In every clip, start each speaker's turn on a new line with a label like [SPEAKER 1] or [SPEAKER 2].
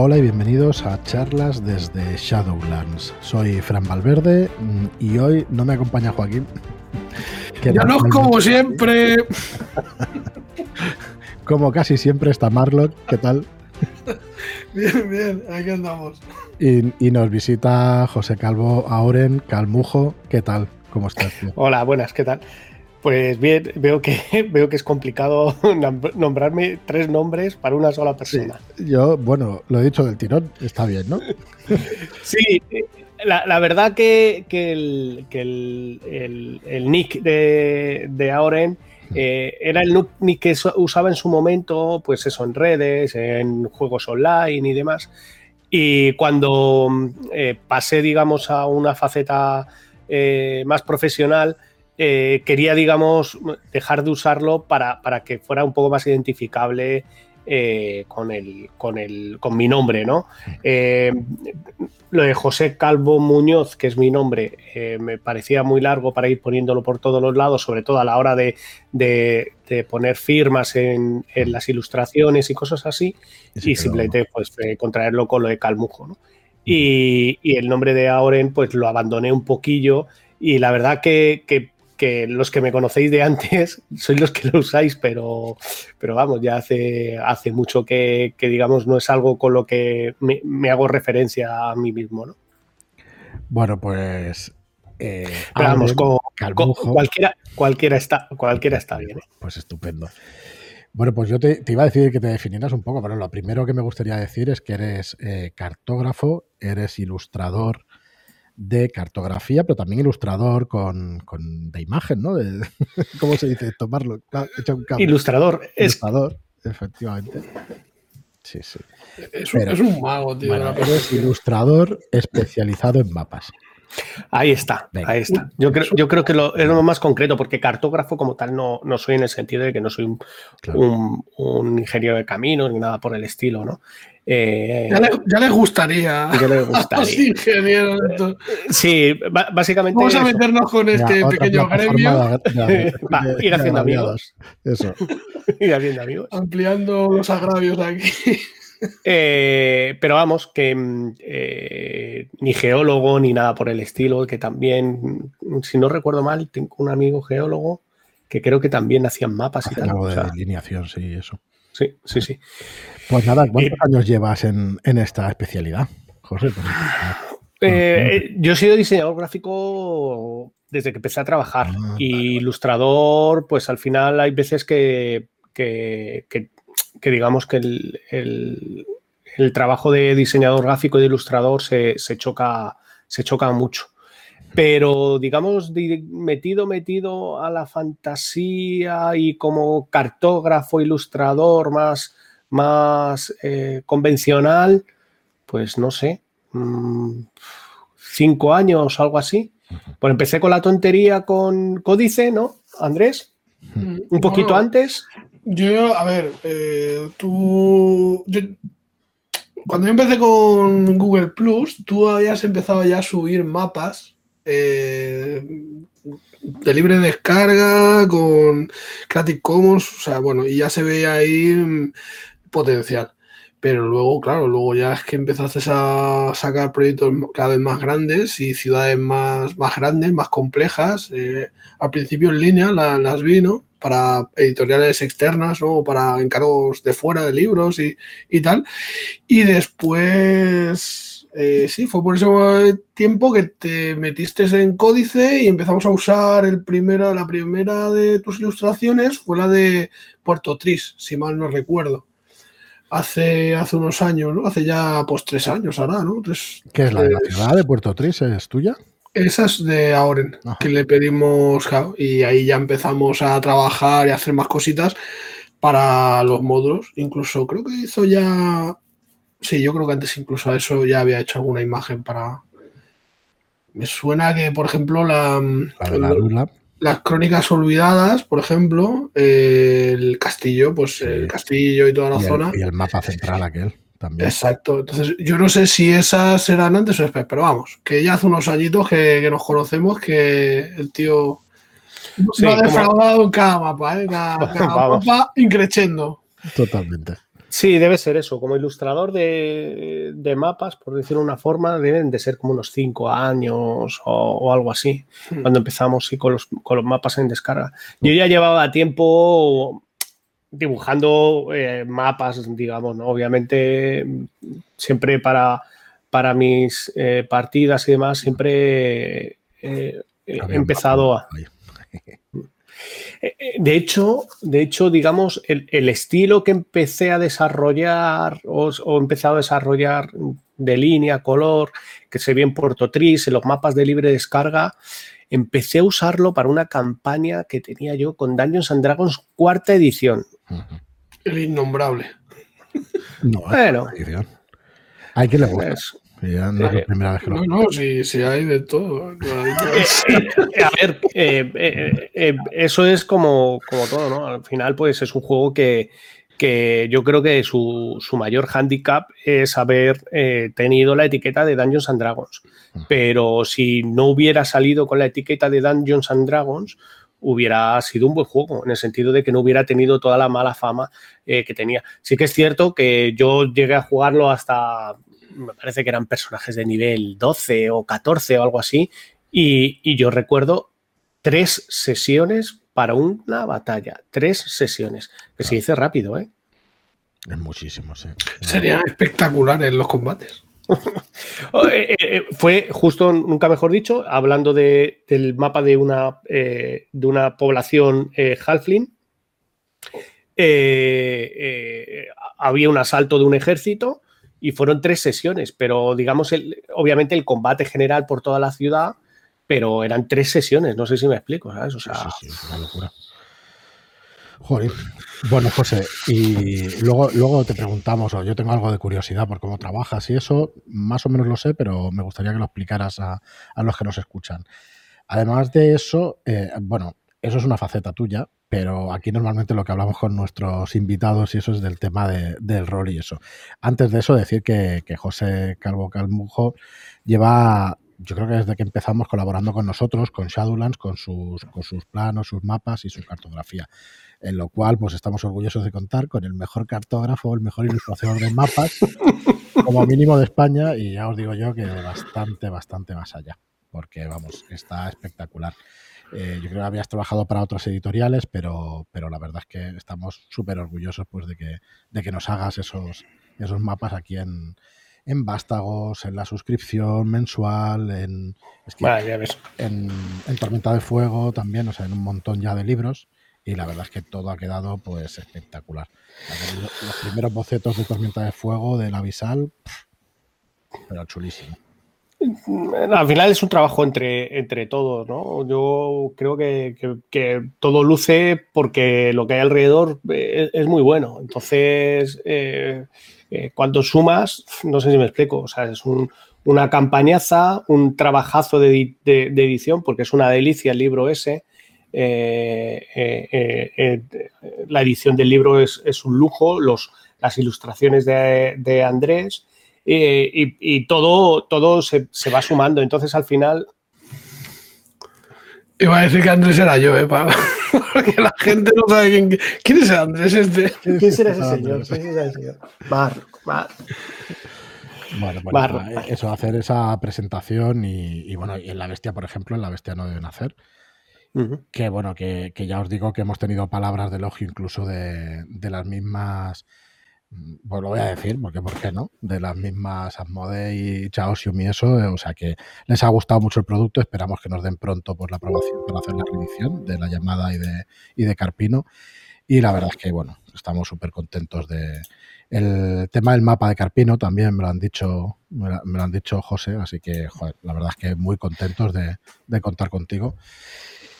[SPEAKER 1] Hola y bienvenidos a charlas desde Shadowlands. Soy Fran Valverde mm, y hoy no me acompaña Joaquín.
[SPEAKER 2] que Ya no como siempre.
[SPEAKER 1] como casi siempre está Marlock. ¿Qué tal?
[SPEAKER 2] Bien, bien, aquí andamos.
[SPEAKER 1] Y, nos visita José Calvo Auren, Calmujo. ¿Qué tal? ¿Cómo estás?
[SPEAKER 3] Hola, buenas, ¿qué tal? Pues bien, veo que, veo que es complicado nombrarme tres nombres para una sola persona.
[SPEAKER 1] yo, bueno, lo he dicho del tirón, está bien, ¿no?
[SPEAKER 3] sí, la, verdad que, el, el, nick de, de Auren eh, era el nick que usaba en su momento, pues eso, en redes, en juegos online y demás. Y cuando eh, pasé, digamos, a una faceta eh, más profesional, eh, quería, digamos, dejar de usarlo para, que fuera un poco más identificable eh, con, el, con, el, con mi nombre, ¿no? Eh, lo de José Calvo Muñoz, que es mi nombre, me parecía muy largo para ir poniéndolo por todos los lados, sobre todo a la hora de, poner firmas en, las ilustraciones y cosas así, y, simplemente pues contraerlo con lo de Calmujo, ¿no? Y, el nombre de Auren, pues lo abandoné un poquillo y la verdad que que los que me conocéis de antes sois los que lo usáis, pero, pero vamos, ya hace, hace mucho que, digamos, no es algo con lo que me, hago referencia a mí mismo, ¿no?
[SPEAKER 1] Bueno, pues.
[SPEAKER 3] Eh, vamos, cualquiera, cualquiera, está, cualquiera está bien. ¿eh?
[SPEAKER 1] Pues estupendo. Bueno, pues yo te, iba a decir que te definieras un poco, pero lo primero que me gustaría decir es que eres eh, cartógrafo, eres ilustrador, de cartografía, pero también ilustrador con, de imagen, ¿no? ¿Cómo se dice? Tomarlo.
[SPEAKER 3] ilustrador.
[SPEAKER 1] Ilustrador, efectivamente.
[SPEAKER 2] Sí, sí. Es, un mago, tío.
[SPEAKER 1] eres ilustrador especializado en mapas.
[SPEAKER 3] Ahí está, ahí está. Yo creo, yo creo que lo, es lo más concreto, porque cartógrafo como tal no, no soy en el sentido de que no soy un, un ingeniero de caminos ni nada por el estilo, ¿no?
[SPEAKER 2] Eh, ya, le, les gustaría.
[SPEAKER 3] Ya les gustaría. Sí, básicamente.
[SPEAKER 2] Vamos a meternos con este pequeño gremio.
[SPEAKER 3] ir haciendo amigos.
[SPEAKER 1] Eso.
[SPEAKER 3] ir haciendo amigos.
[SPEAKER 2] Ampliando los agravios aquí.
[SPEAKER 3] Eh, pero vamos, que mm, eh, ni geólogo ni nada por el estilo, que también, si no recuerdo mal, tengo un amigo geólogo que creo que también hacían mapas y tal.
[SPEAKER 1] Algo de alineación, sí, eso.
[SPEAKER 3] Sí, sí, sí.
[SPEAKER 1] Pues nada, ¿cuántos eh, años llevas en, esta especialidad, José? Pues,
[SPEAKER 3] yo he sido diseñador gráfico desde que empecé a trabajar. Ah, y ilustrador, pues al final hay veces que, digamos que el, trabajo de diseñador gráfico y de ilustrador se, choca, se choca mucho pero digamos metido, metido a la fantasía y como cartógrafo, ilustrador más, más eh, convencional, pues no sé, mm, cinco años, algo así. Pues empecé con la tontería con Códice, ¿no, Andrés? Un poquito antes.
[SPEAKER 2] Yo, a ver, eh, tú. cuando yo empecé con Google Plus, tú habías empezado ya a subir mapas eh, de libre descarga, con Creative Commons, o sea, bueno, y ya se ve ahí mm, potencial. Pero luego, claro, luego ya es que empezaste a sacar proyectos cada vez más grandes y ciudades más, más grandes, más complejas. Eh, al principio en línea las vi, ¿no? Para editoriales externas, ¿no? Para encargos de fuera de libros y, y tal. Y después eh, sí, fue por ese tiempo que te metiste en códice y empezamos a usar el primero, la primera de tus ilustraciones fue la de Puerto Tris, si mal no recuerdo. Hace, hace unos años, ¿no? Hace ya pues tres años ahora, ¿no?
[SPEAKER 1] ¿Qué es la de la ciudad de Puerto Tris? ¿Es tuya?
[SPEAKER 2] Esa es de Auren, que le pedimos, y ahí ya empezamos a trabajar y a hacer más cositas para los módulos. Incluso creo que hizo ya Sí, yo creo que antes incluso a eso ya había hecho alguna imagen para. Me suena que, por ejemplo, la, las crónicas olvidadas, por ejemplo, el castillo, pues el castillo y toda la zona.
[SPEAKER 1] Y el mapa central aquel también.
[SPEAKER 2] Exacto. Entonces, yo no sé si esas eran antes o después, pero vamos, que ya hace unos añitos que, nos conocemos, que el tío no ha defraudado en cada mapa, ¿eh? cada, mapa increciendo.
[SPEAKER 1] Totalmente.
[SPEAKER 3] Sí, debe ser eso. Como ilustrador de, mapas, por decirlo de una forma, deben de ser como unos cinco años o, algo así, hmm. cuando empezamos con, los, mapas en descarga. Yo ya llevaba tiempo dibujando eh, mapas, digamos, ¿no? Obviamente, siempre para, para mis eh, partidas y demás, siempre he empezado a... Eh, eh, de hecho, de hecho, digamos, el, estilo que empecé a desarrollar o, he empezado a desarrollar de línea, color, que se ve en Puerto Tris, en los mapas de libre descarga, empecé a usarlo para una campaña que tenía yo con Dungeons and Dragons cuarta edición.
[SPEAKER 2] El innombrable.
[SPEAKER 1] No, bueno. Hay que le gusta.
[SPEAKER 2] Ya no es la primera vez que lo No, no, si, hay de todo.
[SPEAKER 3] a ver, eh, eh, eso es como, como todo, ¿no? Al final, pues es un juego que, que yo creo que su, su mayor handicap es haber eh, tenido la etiqueta de Dungeons and Dragons. Pero si no hubiera salido con la etiqueta de Dungeons and Dragons, hubiera sido un buen juego, en el sentido de que no hubiera tenido toda la mala fama que tenía. Sí que es cierto que yo llegué a jugarlo hasta me parece que eran personajes de nivel 12 o 14 o algo así, y, yo recuerdo tres sesiones para una batalla, tres sesiones, que se dice rápido, ¿eh?
[SPEAKER 1] Es muchísimo, sí.
[SPEAKER 2] Serían espectaculares los combates.
[SPEAKER 3] Oh, eh, eh, fue justo, nunca mejor dicho, hablando del mapa de una, de una población halfling. había un asalto de un ejército y fueron tres sesiones, pero digamos, el, obviamente el combate general por toda la ciudad, pero eran tres sesiones, no sé si me explico, ¿sabes? O sea, sí, sí, una locura.
[SPEAKER 1] Joder. Bueno, José, y luego, luego te preguntamos, o yo tengo algo de curiosidad por cómo trabajas y eso, más o menos lo sé, pero me gustaría que lo explicaras a, los que nos escuchan. Además de eso, eh, bueno, eso es una faceta tuya, pero aquí normalmente lo que hablamos con nuestros invitados y eso es del tema del rol y eso. Antes de eso, decir que, José Calvo Calmujo lleva, yo creo que desde que empezamos colaborando con nosotros, con Shadowlands, con sus, con sus planos, sus mapas y su cartografía. En lo cual, pues estamos orgullosos de contar con el mejor cartógrafo, el mejor ilustrador de mapas, como mínimo de España, y ya os digo yo que bastante, bastante más allá, porque vamos, está espectacular. Eh, yo creo que habías trabajado para otras editoriales, pero, pero la verdad es que estamos súper orgullosos pues, de, que, de que nos hagas esos, esos mapas aquí en, en Vástagos, en la suscripción mensual, en, en, en, Tormenta de Fuego también, o sea, en un montón ya de libros. Y la verdad es que todo ha quedado pues espectacular. Los primeros bocetos de Tormenta de Fuego del Avisal, pero chulísimo.
[SPEAKER 3] Al final es un trabajo entre, entre todos, ¿no? Yo creo que, todo luce porque lo que hay alrededor eh, es, muy bueno. Entonces, eh, eh, cuando sumas, no sé si me explico, o sea, es una campañaza, un trabajazo de, edición, porque es una delicia el libro ese. la edición del libro es, un lujo, las ilustraciones de Andrés y, todo, todo se, va sumando. Entonces, al final.
[SPEAKER 2] Iba a decir que Andrés era yo, ¿eh? porque la gente no sabe quién, quién es Andrés este. ¿Quién será ese señor? ¿Quién será ese señor?
[SPEAKER 1] Bueno, bueno eso, hacer esa presentación y, bueno, y en La Bestia, por ejemplo, en La Bestia no deben hacer. Que bueno, que, ya os digo que hemos tenido palabras de elogio incluso de, de las mismas pues lo voy a decir, porque ¿por qué no? De las mismas Asmode y Chaosium y eso, eh, o sea que les ha gustado mucho el producto, esperamos que nos den pronto por pues, la aprobación para hacer la revisión de la llamada y de, y de Carpino. Y la verdad es que, bueno, estamos súper contentos de... El tema del mapa de Carpino también me lo han dicho, me lo, han dicho José, así que, joder, la verdad es que muy contentos de, de contar contigo.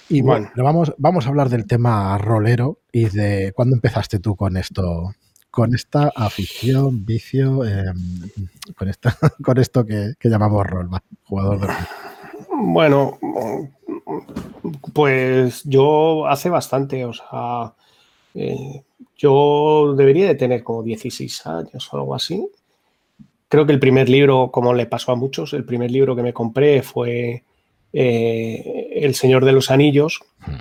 [SPEAKER 1] Y bueno, vamos, vamos a hablar del tema rolero y de cuándo empezaste tú con esto, con esta afición, vicio, em, con, esta, con esto que, llamamos rol, jugador de rol?
[SPEAKER 3] Bueno, pues yo hace bastante, o sea, eh, yo debería de tener como 16 años o algo así. Creo que el primer libro, como le pasó a muchos, el primer libro que me compré fue eh, El Señor de los Anillos, hmm.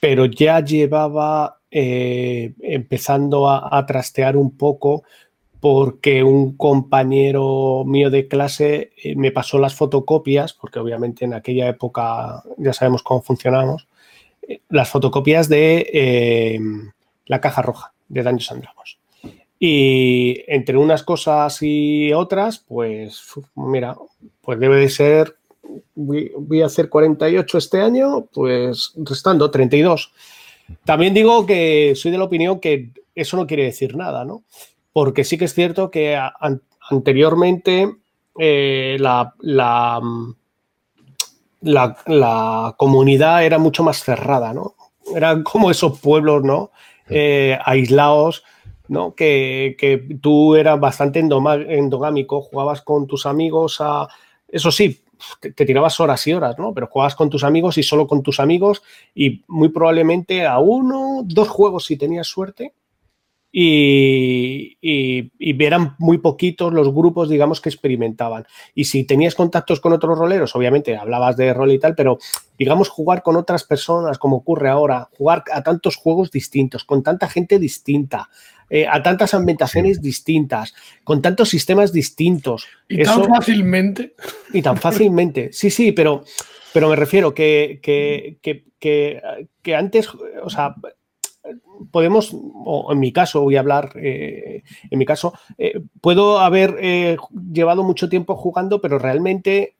[SPEAKER 3] pero ya llevaba eh, empezando a, trastear un poco porque un compañero mío de clase eh, me pasó las fotocopias, porque obviamente en aquella época ya sabemos cómo funcionamos, eh, las fotocopias de la caja roja de Daños and Dragons. Y entre unas cosas y otras, pues mira, pues debe de ser, voy a hacer 48 este año, pues restando 32. También digo que soy de la opinión que eso no quiere decir nada, ¿no? Porque sí que es cierto que anteriormente eh, la, la, la, comunidad era mucho más cerrada, ¿no? Eran como esos pueblos, ¿no? Eh, aislados, ¿no? Que, que, tú eras bastante endogámico, jugabas con tus amigos a... Eso sí, te, tirabas horas y horas, ¿no? Pero jugabas con tus amigos y solo con tus amigos y muy probablemente a uno, dos juegos si tenías suerte. Y, y, eran muy poquitos los grupos, digamos, que experimentaban. Y si tenías contactos con otros roleros, obviamente hablabas de rol y tal, pero digamos jugar con otras personas, como ocurre ahora, jugar a tantos juegos distintos, con tanta gente distinta, eh, a tantas ambientaciones distintas, con tantos sistemas distintos.
[SPEAKER 2] Y tan fácilmente.
[SPEAKER 3] Y tan fácilmente. Sí, sí, pero, pero me refiero que, que, antes, o sea, podemos, o en mi caso, voy a hablar, eh, en mi caso, eh, puedo haber llevado mucho tiempo jugando, pero realmente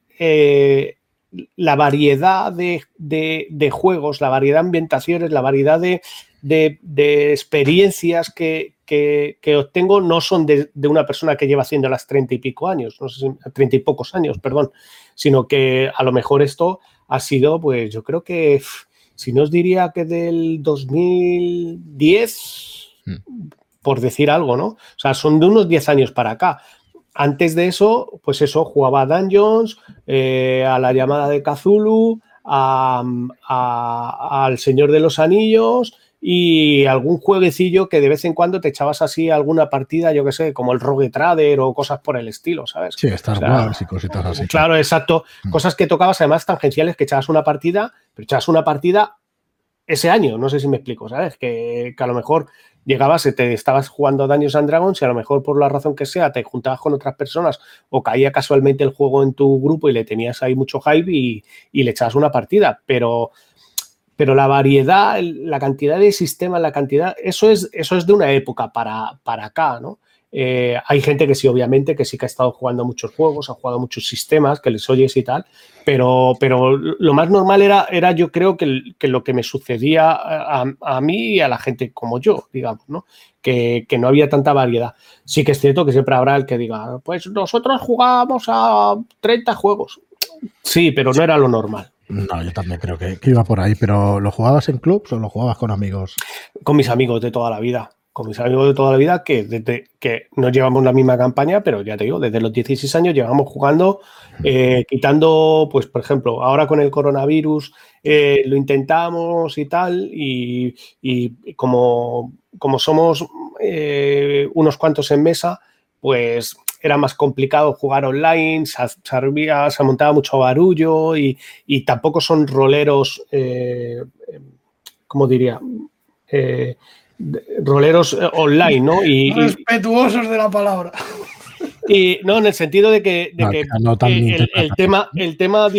[SPEAKER 3] la variedad de, de, juegos, la variedad de ambientaciones, la variedad de, de experiencias que, que, obtengo no son de, una persona que lleva haciendo las treinta y pico años, no sé si treinta y pocos años, perdón, sino que a lo mejor esto ha sido, pues yo creo que, si no os diría que del 2010, hmm. por decir algo, ¿no? O sea, son de unos 10 años para acá. Antes de eso, pues eso, jugaba a Dungeons, eh, a la llamada de Cthulhu, al Señor de los Anillos, y algún jueguecillo que de vez en cuando te echabas así alguna partida, yo que sé, como el Rogue Trader o cosas por el estilo, ¿sabes?
[SPEAKER 1] Sí, Star Wars y cositas así.
[SPEAKER 3] Claro, exacto. Mm. Cosas que tocabas además tangenciales que echabas una partida, pero echabas una partida ese año, no sé si me explico, ¿sabes? Que, a lo mejor llegabas, te estabas jugando a Dungeons and Dragons y a lo mejor por la razón que sea te juntabas con otras personas o caía casualmente el juego en tu grupo y le tenías ahí mucho hype y, le echabas una partida, pero pero la variedad, la cantidad de sistemas, la cantidad, eso es, eso es de una época para, para acá, ¿no? Eh, hay gente que sí, obviamente, que sí que ha estado jugando muchos juegos, ha jugado muchos sistemas, que les oyes y tal, pero, pero lo más normal era, era yo creo que, lo que me sucedía a, mí y a la gente como yo, digamos, ¿no? Que, que, no había tanta variedad. Sí que es cierto que siempre habrá el que diga, pues nosotros jugábamos a 30 juegos. Sí, pero no era lo normal.
[SPEAKER 1] No, yo también creo que, iba por ahí, pero ¿lo jugabas en clubs o lo jugabas con amigos?
[SPEAKER 3] Con mis amigos de toda la vida. Con mis amigos de toda la vida que desde que no llevamos la misma campaña, pero ya te digo, desde los 16 años llevamos jugando, eh, quitando, pues, por ejemplo, ahora con el coronavirus eh, lo intentamos y tal, y, como, como somos eh, unos cuantos en mesa, pues era más complicado jugar online, se, se montaba mucho barullo y, tampoco son roleros, ¿cómo diría? Roleros eh, online, ¿no?
[SPEAKER 2] Y, Respetuosos de la palabra.
[SPEAKER 3] Y no, en el sentido de que, el, tema, el tema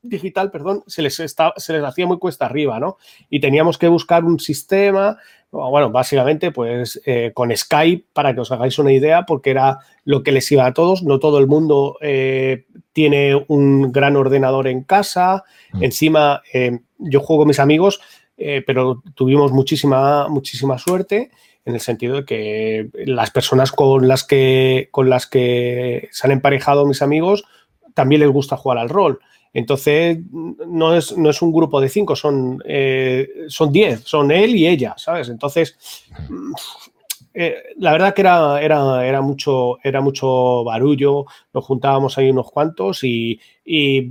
[SPEAKER 3] digital, perdón, se les, se les hacía muy cuesta arriba, ¿no? Y teníamos que buscar un sistema bueno, básicamente pues eh, con Skype, para que os hagáis una idea, porque era lo que les iba a todos. No todo el mundo eh, tiene un gran ordenador en casa. Mm. Encima, eh, yo juego con mis amigos, pero tuvimos muchísima, muchísima suerte en el sentido de que las personas con las que, con las que se han emparejado mis amigos también les gusta jugar al rol. Entonces, no es, no es un grupo de cinco, son, eh, son diez, son él y ella, ¿sabes? Entonces, eh, la verdad que era, era, era, mucho, era mucho barullo, nos juntábamos ahí unos cuantos y,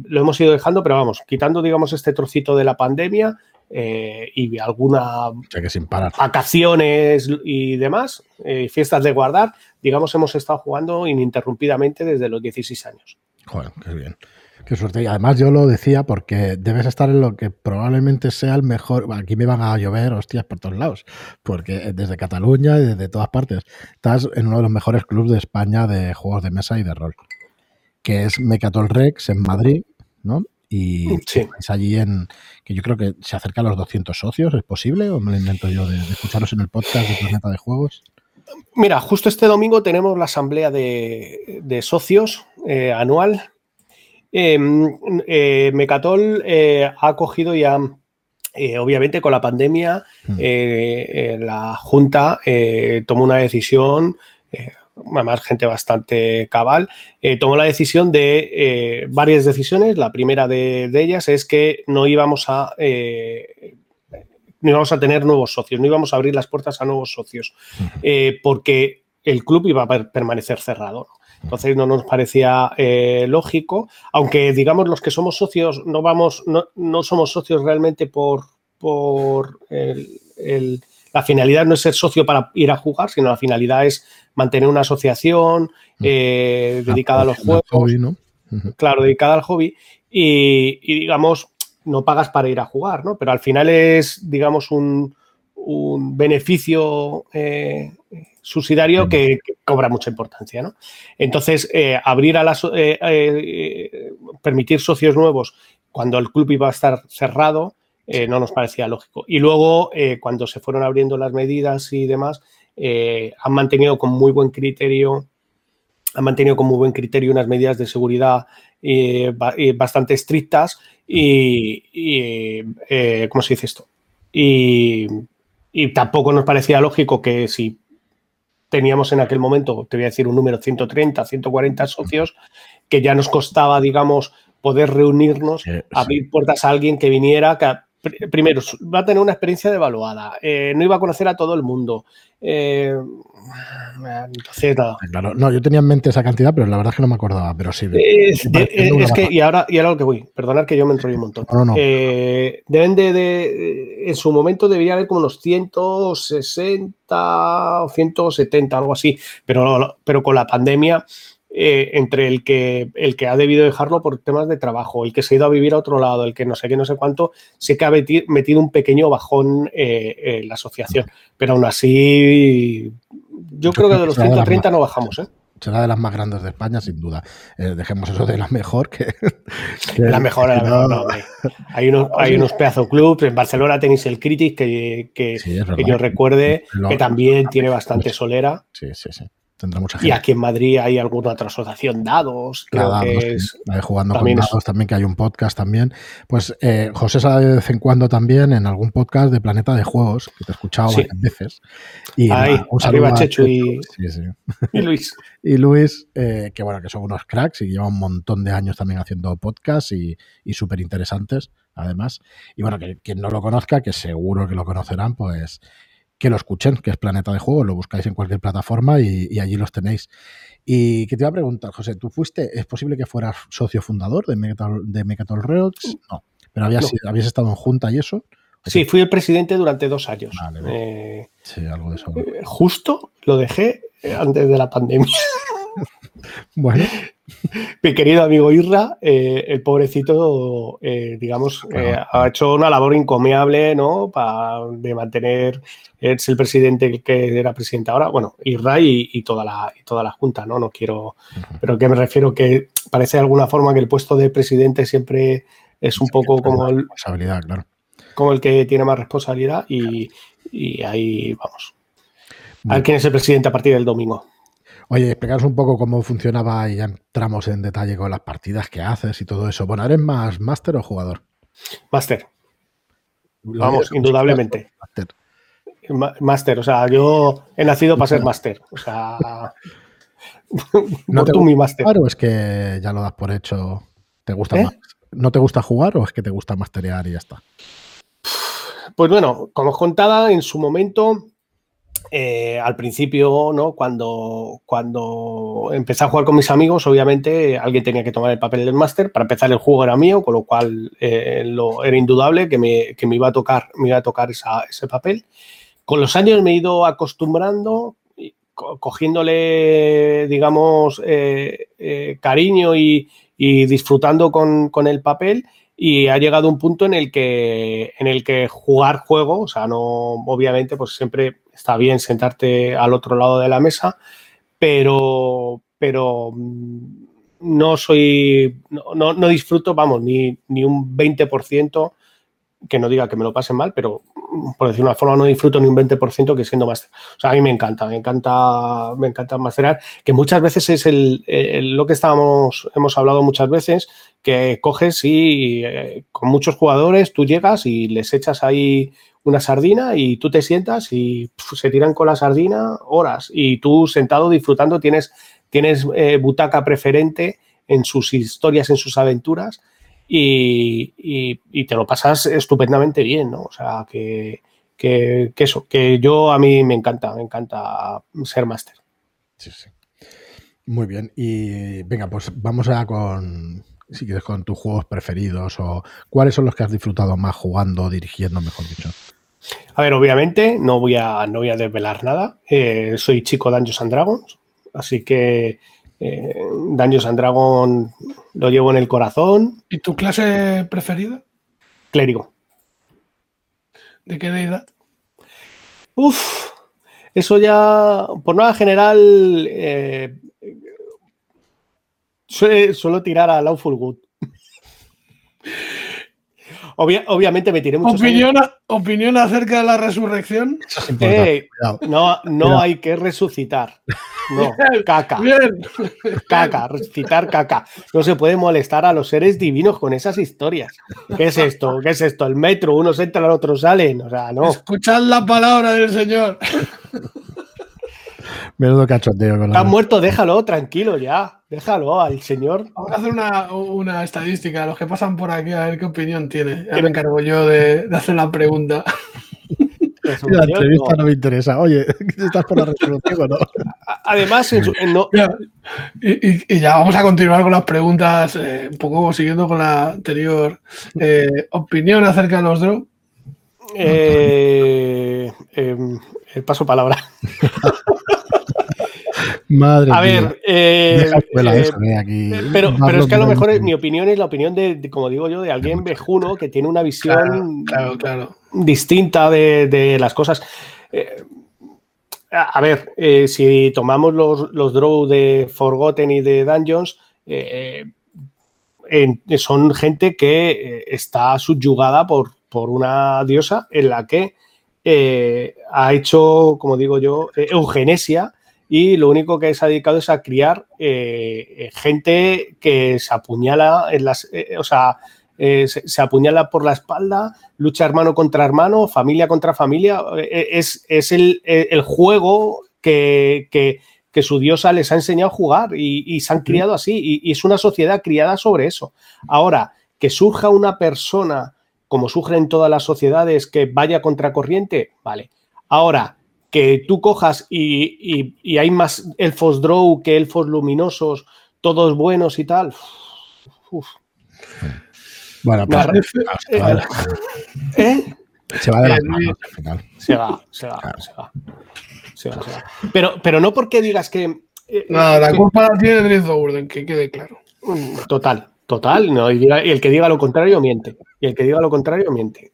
[SPEAKER 3] lo hemos ido dejando, pero vamos, quitando, digamos, este trocito de la pandemia eh, y alguna
[SPEAKER 1] que sin parar.
[SPEAKER 3] vacaciones y demás, fiestas de guardar, digamos, hemos estado jugando ininterrumpidamente desde los 16 años.
[SPEAKER 1] Joder, qué bien. Qué suerte. Y además yo lo decía porque debes estar en lo que probablemente sea el mejor. Aquí me van a llover hostias por todos lados, porque desde Cataluña y desde todas partes estás en uno de los mejores clubes de España de juegos de mesa y de rol, que es Mecatol Rex en Madrid, ¿no? Y es allí en que yo creo que se acerca a los 200 socios, ¿es posible? ¿O me lo invento yo de, escucharos en el podcast de Planeta de Juegos?
[SPEAKER 3] Mira, justo este domingo tenemos la asamblea de, socios eh, anual. Em, eh, Mecatol eh, ha cogido ya, obviamente con la pandemia, hmm. la Junta tomó una decisión además gente bastante cabal, eh, tomó la decisión de eh, varias decisiones. La primera de, ellas es que no íbamos a eh, no íbamos a tener nuevos socios, no íbamos a abrir las puertas a nuevos socios, porque el club iba a permanecer cerrado. Entonces no nos parecía lógico, aunque digamos los que somos socios no vamos, no, no somos socios realmente por, por el la finalidad no es ser socio para ir a jugar, sino la finalidad es mantener una asociación mm. eh, dedicada a los juegos. ¿no? Claro, dedicada al hobby. Y, digamos, no pagas para ir a jugar, ¿no? Pero al final es, digamos, un, beneficio eh, subsidiario que, cobra mucha importancia, ¿no? Entonces, eh, abrir a las permitir socios nuevos cuando el club iba a estar cerrado, eh, no nos parecía lógico. Y luego, eh, cuando se fueron abriendo las medidas y demás, eh, han mantenido con muy buen criterio, han mantenido con muy buen criterio unas medidas de seguridad bastante estrictas y, ¿cómo se dice esto? Y, y tampoco nos parecía lógico que si teníamos en aquel momento, te voy a decir un número 130, 140 socios, que ya nos costaba, digamos, poder reunirnos, abrir puertas a alguien que viniera, que primero, va a tener una experiencia devaluada, eh, no iba a conocer a todo el mundo. Eh, entonces,
[SPEAKER 1] Claro, no, yo tenía en mente esa cantidad, pero la verdad es que no me acordaba, pero sí.
[SPEAKER 3] Es, que, y ahora, y ahora lo que voy, perdonad que yo me enrollo un montón. Eh, deben de, en su momento debería haber como unos 160 o 170, algo así, pero, pero con la pandemia eh, entre el que, el que ha debido dejarlo por temas de trabajo, el que se ha ido a vivir a otro lado, el que no sé qué, no sé cuánto, sé que ha metido un pequeño bajón eh, en la asociación. Pero aún así, yo, creo que de los 130 no bajamos, ¿eh?
[SPEAKER 1] será de las más grandes de España, sin duda. dejemos eso de la mejor que.
[SPEAKER 3] la mejor, Hay unos, hay unos pedazos clubs. En Barcelona tenéis el Critic, que, que, yo recuerde, que también tiene bastante solera.
[SPEAKER 1] Sí, sí, sí.
[SPEAKER 3] Y aquí en Madrid hay alguna otra asociación, Dados, creo que es.
[SPEAKER 1] Jugando con Dados también, que hay un podcast también. Pues eh, José sale de vez en cuando también en algún podcast de Planeta de Juegos, que te he escuchado varias veces.
[SPEAKER 3] Y Ahí, un saludo Chechu y, y, Luis.
[SPEAKER 1] y Luis, eh, que bueno, que son unos cracks y llevan un montón de años también haciendo podcasts y, y súper interesantes, además. Y bueno, que quien no lo conozca, que seguro que lo conocerán, pues que lo escuchen, que es Planeta de Juego, lo buscáis en cualquier plataforma y, allí los tenéis. Y que te iba a preguntar, José, ¿tú fuiste, es posible que fueras socio fundador de Mecatol, de No, pero habías, habías estado en junta y eso.
[SPEAKER 3] Sí, fui el presidente durante dos años.
[SPEAKER 1] Eh, sí, algo de eso.
[SPEAKER 3] Eh, justo lo dejé eh, antes de la pandemia.
[SPEAKER 1] bueno.
[SPEAKER 3] Mi querido amigo Irra, eh, el pobrecito, eh, digamos, ha hecho una labor encomiable, ¿no? Para, de mantener, es el presidente que era presidente ahora, bueno, Irra y, toda, la, y toda la Junta, ¿no? No quiero, pero que me refiero que parece de alguna forma que el puesto de presidente siempre es un poco como el,
[SPEAKER 1] claro.
[SPEAKER 3] como el que tiene más responsabilidad y, y ahí vamos. A ver quién es el presidente a partir del domingo.
[SPEAKER 1] Oye, explicaros un poco cómo funcionaba y ya entramos en detalle con las partidas que haces y todo eso. Bueno, ¿eres más máster o jugador?
[SPEAKER 3] Máster. Vamos, indudablemente. Máster. O sea, yo he nacido para ser máster. O sea,
[SPEAKER 1] ¿No te tú mi máster. o es que ya lo das por hecho? ¿Te gusta ¿Eh? más? ¿No te gusta jugar o es que te gusta masterear y ya está?
[SPEAKER 3] Pues bueno, como os contaba, en su momento eh, al principio, ¿no? Cuando, cuando empecé a jugar con mis amigos, obviamente alguien tenía que tomar el papel del máster. Para empezar, el juego era mío, con lo cual eh, lo, era indudable que me, que me, iba a tocar, me iba a tocar ese papel. Con los años me he ido acostumbrando, cogiéndole, digamos, eh, eh, cariño y, disfrutando con, el papel. Y ha llegado un punto en el que en el que jugar juego, o sea, no obviamente pues siempre está bien sentarte al otro lado de la mesa, pero pero mm, no soy no, no disfruto, vamos, ni, ni un 20% que no diga que me lo pasen mal, pero por decir una forma, no disfruto ni un 20% que siendo máster. O sea, a mí me encanta, me encanta, me encanta masterar, que muchas veces es el, lo que estábamos, hemos hablado muchas veces, que coges y eh, con muchos jugadores tú llegas y les echas ahí una sardina y tú te sientas y se tiran con la sardina horas y tú sentado disfrutando tienes, tienes eh, butaca preferente en sus historias, en sus aventuras y, te lo pasas estupendamente bien, ¿no? O sea, que, eso, que yo a mí me encanta, me encanta ser máster.
[SPEAKER 1] Sí, sí. Muy bien. Y venga, pues vamos a con, si quieres, con tus juegos preferidos o cuáles son los que has disfrutado más jugando, dirigiendo, mejor dicho.
[SPEAKER 3] A ver, obviamente no voy a, no voy a desvelar nada. Eh, soy chico Dungeons and Dragons, así que eh, Dungeons and Dragons lo llevo en el corazón.
[SPEAKER 2] ¿Y tu clase preferida?
[SPEAKER 3] Clérigo.
[SPEAKER 2] ¿De qué deidad?
[SPEAKER 3] Uf, eso ya, por nada general, eh, suelo tirar a Lawful Good obviamente me tiré mucho.
[SPEAKER 2] ¿Opinión, ¿Opinión acerca de la resurrección?
[SPEAKER 3] Eh, no no hay que resucitar. No, caca. Caca, resucitar caca. No se puede molestar a los seres divinos con esas historias. ¿Qué es esto? ¿Qué es esto? El metro, unos entran, otros salen. O sea, no.
[SPEAKER 2] Escuchad la palabra del Señor.
[SPEAKER 1] Menudo cachondeo.
[SPEAKER 3] Con Está muerto, déjalo, tranquilo ya. Déjalo al señor.
[SPEAKER 2] Vamos a hacer una, estadística, los que pasan por aquí, a ver qué opinión tiene. Ya me encargo yo de, hacer la pregunta.
[SPEAKER 1] La entrevista no. me interesa. Oye, ¿estás por la resolución o no?
[SPEAKER 3] Además, no...
[SPEAKER 2] y, ya vamos a continuar con las preguntas, eh, un poco siguiendo con la anterior. Eh, ¿Opinión acerca de los drones?
[SPEAKER 3] Eh, em, paso palabra.
[SPEAKER 1] Madre
[SPEAKER 3] a ver, eh, eh, eh, pero, pero es que a lo mejor mi opinión es la opinión de, como digo yo, de alguien vejuno que tiene una visión distinta de, las cosas. a ver, si tomamos los, los draw de Forgotten y de Dungeons, son gente que está subyugada por, por una diosa en la que ha hecho, como digo yo, eugenesia y lo único que se ha dedicado es a criar eh, gente que se apuñala en las, eh, o sea, eh, se, apuñala por la espalda, lucha hermano contra hermano, familia contra familia. es, es el, juego que, que, su diosa les ha enseñado a jugar y, se han criado así. Y, y, es una sociedad criada sobre eso. Ahora, que surja una persona, como surgen todas las sociedades, que vaya contracorriente, vale. Ahora, que tú cojas y, hay más elfos draw que elfos luminosos, todos buenos y tal.
[SPEAKER 1] Bueno, pues,
[SPEAKER 3] ¿Eh?
[SPEAKER 1] Se va de la al final.
[SPEAKER 3] Se va, se va, se va. Pero, pero no porque digas que.
[SPEAKER 2] Eh, no, la culpa la tiene Drift que quede claro.
[SPEAKER 3] Mm, total, total. No, y, el que diga lo contrario miente. Y el que diga lo contrario miente.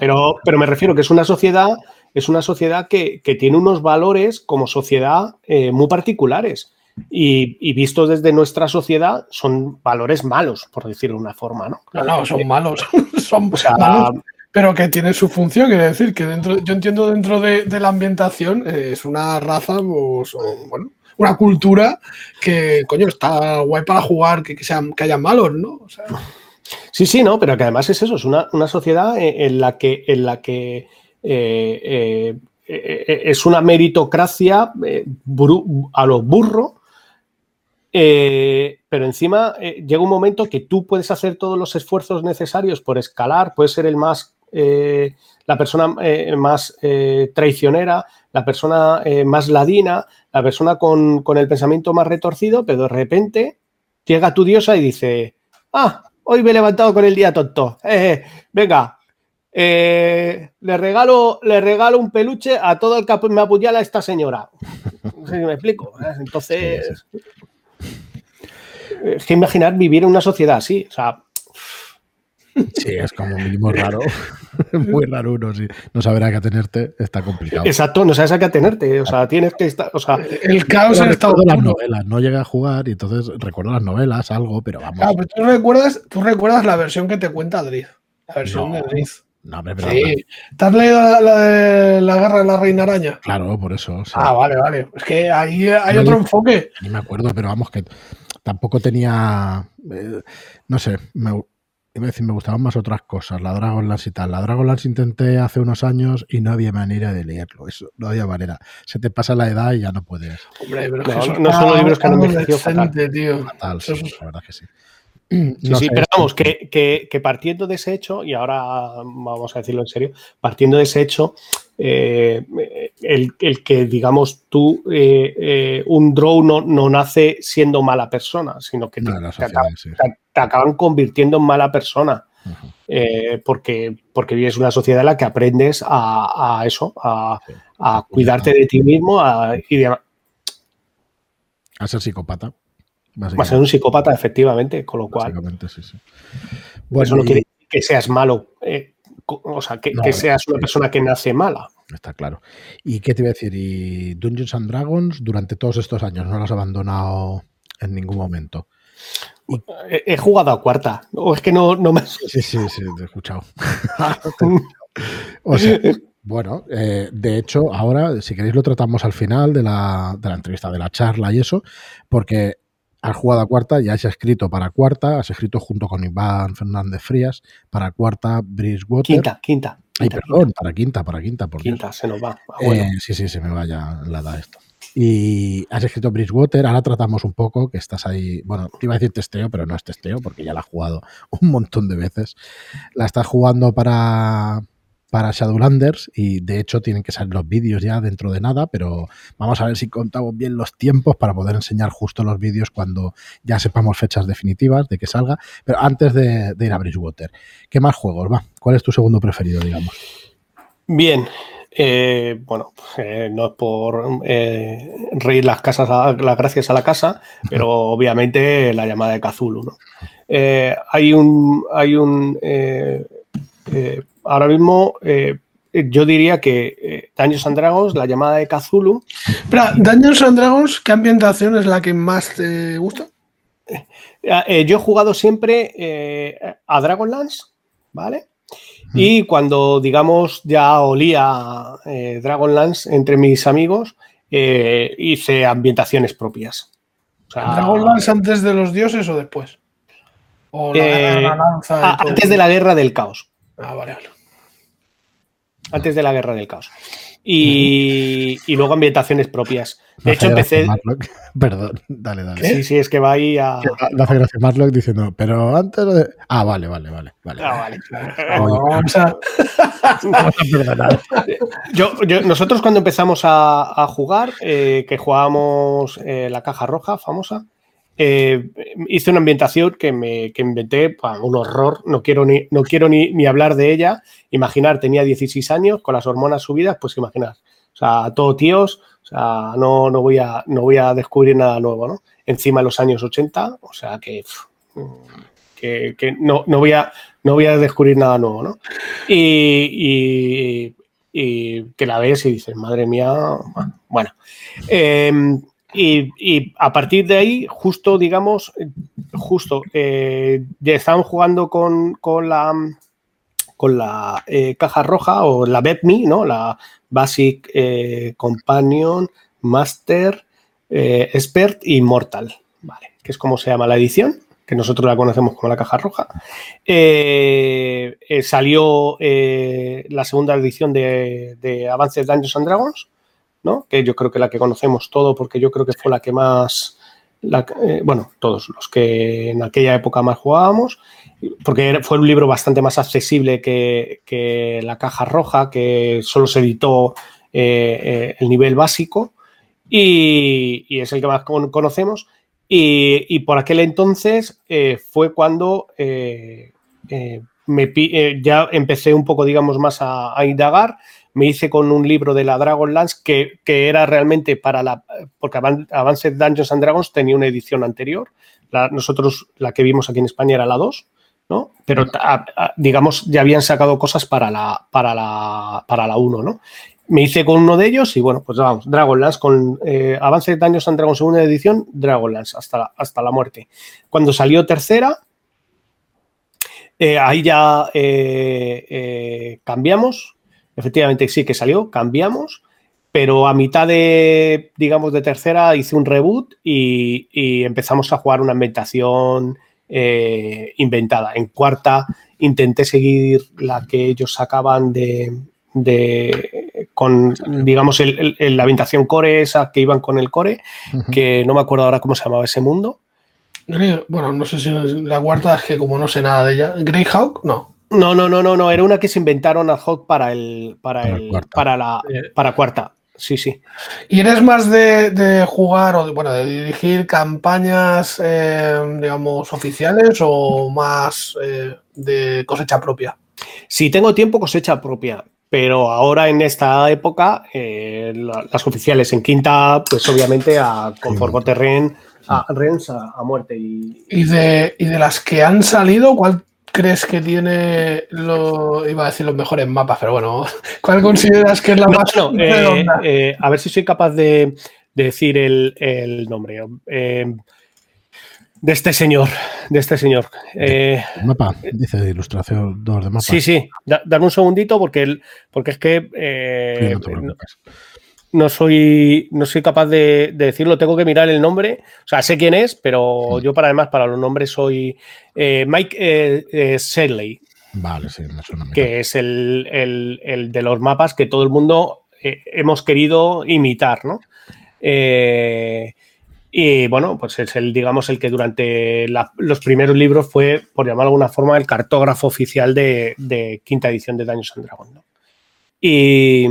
[SPEAKER 3] pero, pero me refiero que es una sociedad es una sociedad que, tiene unos valores como sociedad eh, muy particulares. Y, vistos desde nuestra sociedad, son valores malos, por decirlo de una forma, ¿no?
[SPEAKER 2] No, no, son malos. son malos, pero que tiene su función, quiere decir que dentro, yo entiendo dentro de, la ambientación eh, es una raza, pues, bueno, una cultura que, coño, está guay para jugar, que, sean, que haya malos, ¿no?
[SPEAKER 3] Sí, sí, no, pero que además es eso, es una, una sociedad en la que, en la que eh, eh, es una meritocracia eh, a los burros, pero encima llega un momento que tú puedes hacer todos los esfuerzos necesarios por escalar, puedes ser el más, la persona más traicionera, la persona más ladina, la persona con el pensamiento más retorcido, pero de repente llega tu diosa y dice, ah, hoy me he levantado con el día tonto, venga, eh, le, regalo, le regalo un peluche a todo el que me apuñala a esta señora. No sé si me explico. ¿eh? Entonces. es que imaginar vivir en una sociedad así, o sea,
[SPEAKER 1] Sí, es como mínimo raro. Muy raro uno, sí. No saber a qué atenerte está complicado.
[SPEAKER 3] Exacto, no sabes a qué atenerte. O sea, tienes que estar. O sea,
[SPEAKER 2] El caos en estado
[SPEAKER 1] las novelas, no llegué a jugar y entonces recuerdo las novelas, algo, pero vamos.
[SPEAKER 2] Pero tú recuerdas, tú recuerdas la versión que te cuenta Driz. La versión
[SPEAKER 1] No,
[SPEAKER 2] de Driz.
[SPEAKER 1] No, hombre, pero
[SPEAKER 2] Sí. ¿Te has leído la, la de la guerra de la reina araña?
[SPEAKER 1] claro, por eso.
[SPEAKER 2] Ah, vale, vale. Es que ahí hay
[SPEAKER 1] No,
[SPEAKER 2] otro enfoque.
[SPEAKER 1] Ni me acuerdo, pero vamos, que tampoco tenía. eh, no sé, me, iba a decir, me gustaban más otras cosas, la Dragonlance y tal. La Dragonlance intenté hace unos años y no había manera de leerlo. Eso, no había manera. Se te pasa la edad y ya no puedes.
[SPEAKER 2] Hombre, pero
[SPEAKER 3] No,
[SPEAKER 2] es que eso
[SPEAKER 3] no son libros que han envejecido
[SPEAKER 2] adolescente, tío.
[SPEAKER 1] Sí, la verdad que sí.
[SPEAKER 3] Sí,
[SPEAKER 1] No
[SPEAKER 3] sí,
[SPEAKER 1] sé,
[SPEAKER 3] pero vamos, que, que- que partiendo de ese hecho, y ahora vamos a decirlo en serio, partiendo de ese hecho, eh, el, el que, digamos, tú, eh, eh, un draw no, no nace siendo mala persona, sino que te,
[SPEAKER 1] no,
[SPEAKER 3] te acaban,
[SPEAKER 1] sí.
[SPEAKER 3] te- te acaban convirtiendo en mala persona. Eh, porque, porque vives una sociedad en la que aprendes a, a eso, a cuidarte de ti mismo a- y de,
[SPEAKER 1] A ser psicópata.
[SPEAKER 3] A ser un psicópata, efectivamente, con lo cual
[SPEAKER 1] sí, sí.
[SPEAKER 3] eso no
[SPEAKER 1] y-
[SPEAKER 3] quiere decir que seas malo, eh, o sea, que,
[SPEAKER 1] No,
[SPEAKER 3] que seas una persona que nace mala.
[SPEAKER 1] Está claro. ¿Y qué te iba a decir? ¿Y Dungeons and Dragons durante todos estos años no lo has abandonado en ningún momento?
[SPEAKER 3] He, he jugado a cuarta, o es que no, no me...
[SPEAKER 1] Sí, sí, sí, te he escuchado. o sea, bueno, eh, de hecho, ahora, si queréis, lo tratamos al final de la, de la entrevista, de la charla y eso, porque has jugado a cuarta, ya has escrito para cuarta, has escrito junto con Iván Fernández Frías para cuarta Bridgewater.
[SPEAKER 3] Quinta, quinta.
[SPEAKER 1] Ay, perdón, para quinta, para quinta, por Dios.
[SPEAKER 3] Quinta, se nos va. Ah, bueno.
[SPEAKER 1] Eh, sí, sí, se me vaya la da esto. Y has escrito Bridgewater, ahora tratamos un poco, que estás ahí, bueno, te iba a decir testeo, pero no es testeo, porque ya la has jugado un montón de veces. La estás jugando para, para Shadowlanders y de hecho tienen que salir los vídeos ya dentro de nada, pero vamos a ver si contamos bien los tiempos para poder enseñar justo los vídeos cuando ya sepamos fechas definitivas de que salga. Pero antes de, de ir a Bridgewater, ¿qué más juegos va? ¿Cuál es tu segundo preferido, digamos?
[SPEAKER 3] Bien, eh, bueno, eh, no es por eh, reír las casas, a- las gracias a la casa, pero obviamente la llamada de Cthulhu, ¿no? Eh, hay un, hay un, ahora mismo eh, yo diría que eh, Dungeons and Dragons, la llamada de Cthulhu,
[SPEAKER 2] Espera, Dungeons and Dragons, ¿qué ambientación es la que más te gusta?
[SPEAKER 3] Eh, yo he jugado siempre eh, a Dragonlance, ¿vale? Y cuando, digamos, ya olía eh, Dragonlance entre mis amigos, eh, hice ambientaciones propias. O sea,
[SPEAKER 2] ¿Dragonlance antes de los dioses o después? ¿O la
[SPEAKER 3] Eh,
[SPEAKER 2] la
[SPEAKER 3] antes de la guerra del caos.
[SPEAKER 2] Ah, vale, vale.
[SPEAKER 3] Antes de la guerra del caos. Y, y luego ambientaciones propias. De hecho, empecé.
[SPEAKER 1] Marlock. Perdón, dale, dale.
[SPEAKER 3] Sí, sí, es que va ahí a.
[SPEAKER 1] Me hace gracia Marlock diciendo, pero antes de... Ah, vale, vale, vale. vale.
[SPEAKER 3] Ah, vale.
[SPEAKER 2] No, vamos a-
[SPEAKER 1] Vamos a perdonar.
[SPEAKER 3] Yo, yo- nosotros cuando empezamos a, a jugar, eh, que jugábamos eh, la caja roja famosa, eh, hice una ambientación que me que inventé, un horror, no quiero, ni, no quiero ni, ni hablar de ella. Imaginar, tenía 16 años, con las hormonas subidas, pues imaginar. O sea, todo tíos, o sea, no, no, voy a, no voy a descubrir nada nuevo, ¿no? Encima de los años 80, o sea que, que, no, no, voy a, no voy a descubrir nada nuevo, ¿no? Y, y- y que la ves y dices, madre mía, bueno. Eh, y, a partir de ahí, justo, digamos, justo, eh, estaban jugando con, con la, con la eh, caja roja o la BetMe, ¿no? La Basic eh, Companion, Master, eh, Expert y Mortal, ¿vale? Que es como se llama la edición, que nosotros la conocemos como la caja roja. Salió la segunda edición de, de Dungeons and Dragons, ¿no? Que yo creo que la que conocemos todo, porque yo creo que fue la que más. eh, bueno, todos los que en aquella época más jugábamos, porque fue un libro bastante más accesible que, que la caja roja, que solo se editó eh, eh, el nivel básico, y, es el que más con- conocemos. Y, por aquel entonces fue cuando me ya empecé un poco, digamos, más a indagar. Me hice con un libro de la Dragonlance que, que era realmente para la. Porque Advanced Dungeons and Dragons tenía una edición anterior. nosotros, la que vimos aquí en España era la 2, ¿no? Pero digamos, ya habían sacado cosas para la, para la, para la 1, ¿no? Me hice con uno de ellos y bueno, pues vamos, Dragonlance con eh, Advanced Dungeons and Dragons segunda edición, Dragonlance hasta la, hasta la muerte. Cuando salió tercera, eh, ahí ya eh, eh, cambiamos, efectivamente sí que salió, cambiamos, pero a mitad de, digamos, de tercera hice un reboot y, empezamos a jugar una ambientación eh, inventada. En cuarta intenté seguir la que ellos sacaban de, con, digamos, la ambientación core, esa que iban con el core, que no me acuerdo ahora cómo se llamaba ese mundo.
[SPEAKER 2] Bueno, no sé si la cuarta es que como no sé nada de ella. Greyhawk, no.
[SPEAKER 3] No, no, no, no, no. Era una que se inventaron ad hoc para el, para, el, para la, para cuarta. Sí, sí.
[SPEAKER 2] ¿Y eres más de, jugar o de, bueno, de dirigir campañas, eh, digamos, oficiales o más eh, de cosecha propia?
[SPEAKER 3] Si tengo tiempo, cosecha propia. Pero ahora en esta época, eh, las oficiales en quinta, pues obviamente a Conforto Terren, a Rens a, muerte. Y...
[SPEAKER 2] ¿Y, de, y de las que han salido, ¿cuál crees que tiene lo iba a decir los mejores mapas, pero bueno, ¿cuál consideras que es la más
[SPEAKER 3] eh, eh, a ver si soy capaz de, decir el, nombre eh, de este señor, de este señor.
[SPEAKER 1] mapa, dice de ilustración de mapa.
[SPEAKER 3] Sí, sí, dame un segundito porque, porque es que no soy, no soy capaz de, decirlo, tengo que mirar el nombre. O sea, sé quién es, pero yo para además para los nombres soy eh, Mike eh, eh
[SPEAKER 1] Vale, sí, me suena
[SPEAKER 3] Que es el, de los mapas que todo el mundo eh, hemos querido imitar, ¿no? y bueno, pues es el, digamos, el que durante los primeros libros fue, por llamarlo de alguna forma, el cartógrafo oficial de, quinta edición de Daños and Dragons, ¿no? Y.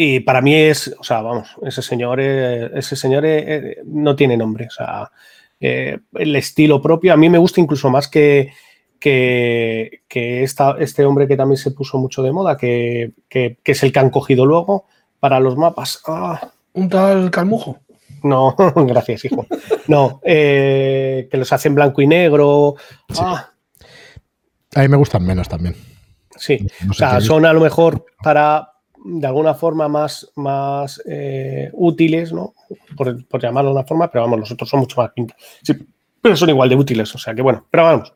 [SPEAKER 3] Y para mí es, o sea, vamos, ese señor, eh, ese señor eh, eh, no tiene nombre. O sea, el estilo propio, a mí me gusta incluso más que, que, este hombre que también se puso mucho de moda, que, es el que han cogido luego para los mapas. Ah.
[SPEAKER 2] ¿Un tal Calmujo?
[SPEAKER 3] No, gracias, hijo. No, que los hacen blanco y negro. Ah.
[SPEAKER 1] A mí me gustan menos también.
[SPEAKER 3] Sí, o sea, son a lo mejor para, de alguna forma más, más eh, útiles, ¿no? Por, llamarlo de una forma, pero vamos, los otros son mucho más pintas. Sí, pero son igual de útiles, o sea que bueno, pero vamos,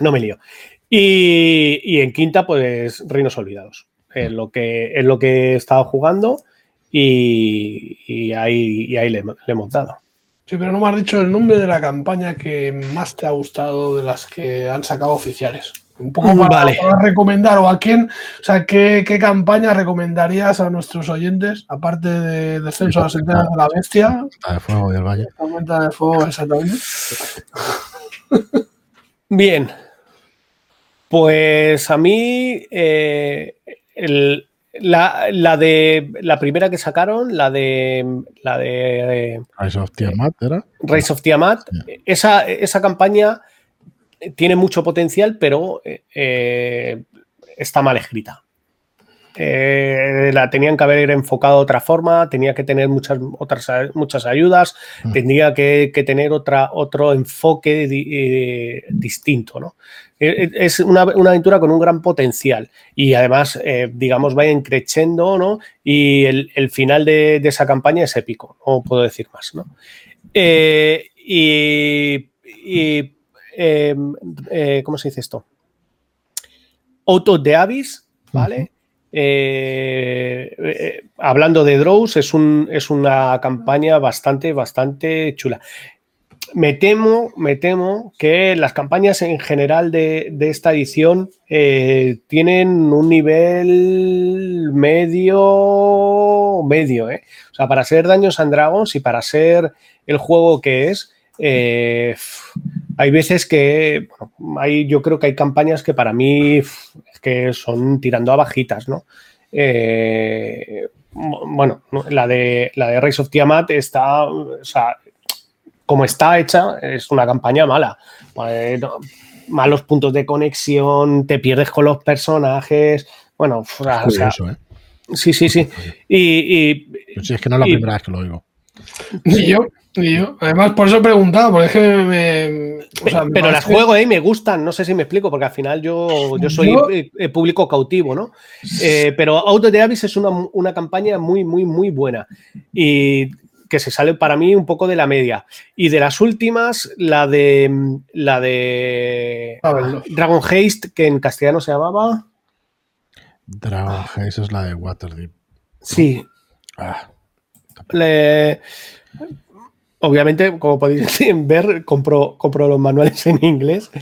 [SPEAKER 3] no me lío. Y, en quinta, pues Reinos Olvidados. Es lo que, es lo que he estado jugando y, ahí, ahí le, le, hemos dado.
[SPEAKER 2] Sí, pero no me has dicho el nombre de la campaña que más te ha gustado de las que han sacado oficiales. Un poco para, recomendar o a quién, o sea, ¿qué, campaña recomendarías a nuestros oyentes, aparte de Descenso a las Enteras de la Bestia?
[SPEAKER 1] de Fuego y el Valle.
[SPEAKER 2] de Fuego, exactamente.
[SPEAKER 3] Bien. Pues a mí, eh, la, de la primera que sacaron, la de la de
[SPEAKER 1] Rise of Tiamat, ¿era?
[SPEAKER 3] Rise of Tiamat, esa, esa campaña tiene mucho potencial, pero eh, eh, está mal escrita. Eh, la tenían que haber enfocado de otra forma, tenía que tener muchas otras muchas ayudas, mm. tendría que, tener otra, otro enfoque distinto. ¿no? Es una, aventura con un gran potencial y además, digamos, va creciendo ¿no? y el, final de, esa campaña es épico, no puedo decir más. ¿no? y, y Em, eh, ¿cómo se dice esto? Auto de Avis, ¿vale? Eh, eh, hablando de Drows, es, un, es una campaña bastante, bastante chula. Me temo, me temo que las campañas en general de, esta edición tienen un nivel medio, medio, O sea, para ser Daños and Dragons y para ser el juego que es, hay veces que, hay, yo creo que hay campañas que para mí que son tirando a bajitas, ¿no? Eh, bueno, la de, la de Rise of Tiamat está, o sea, como está hecha, es una campaña mala. malos puntos de conexión, te pierdes con los personajes, Bueno, o sea, o sea,
[SPEAKER 1] Curioso, ¿eh?
[SPEAKER 3] sí, sí, sí. Y, y-
[SPEAKER 1] es que no es la
[SPEAKER 3] Y-
[SPEAKER 1] primera vez que lo oigo.
[SPEAKER 2] Ni yo, yo. Además, por eso he preguntado, porque es que me. o sea, me
[SPEAKER 3] pero las juego ¿eh? y me gustan, no sé si me explico, porque al final yo, yo soy
[SPEAKER 2] Yo-
[SPEAKER 3] eh, eh, público cautivo, ¿no? Eh, pero Out of the Abyss es una, una campaña muy, muy, muy buena y que se sale para mí un poco de la media. Y de las últimas, la de la de
[SPEAKER 2] A ver, no.
[SPEAKER 3] Dragon Haste, que en castellano se llamaba.
[SPEAKER 1] Dragon Haze es la de Waterdeep.
[SPEAKER 3] Sí,
[SPEAKER 1] Ah,
[SPEAKER 3] le- obviamente, como podéis ver, compro, compro los manuales en inglés.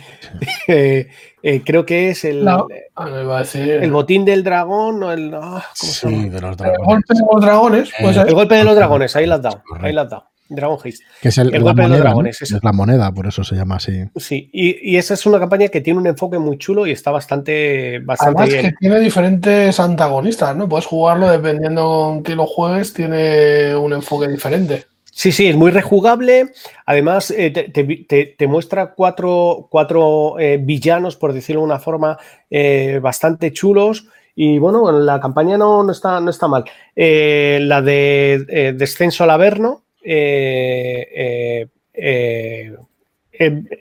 [SPEAKER 3] Eh, eh, creo que es el,
[SPEAKER 2] No. Ah,
[SPEAKER 3] el botín del dragón o el. ah, ¿cómo se llama?
[SPEAKER 1] sí, de los
[SPEAKER 2] El
[SPEAKER 1] dragones.
[SPEAKER 2] golpe de los dragones, pues
[SPEAKER 1] Eh,
[SPEAKER 2] ahí-
[SPEAKER 3] El golpe de los dragones, ahí la has dado.
[SPEAKER 1] Correcto.
[SPEAKER 3] Ahí la has dado. Dragon Haste.
[SPEAKER 1] Que es el,
[SPEAKER 3] el golpe de los dragones,
[SPEAKER 1] Es la moneda, por eso se llama así.
[SPEAKER 3] Sí, y, y esa es una campaña que tiene un enfoque muy chulo y está bastante, bastante
[SPEAKER 2] Además que tiene diferentes antagonistas, ¿no? Puedes jugarlo dependiendo con qué lo juegues, tiene un enfoque diferente.
[SPEAKER 3] Sí, sí, es muy rejugable. Además, eh, te, muestra cuatro, cuatro eh, villanos, por decirlo de una forma, eh, bastante chulos. Y bueno, la campaña no, no, está, no está mal. La de Descenso al Averno, eh,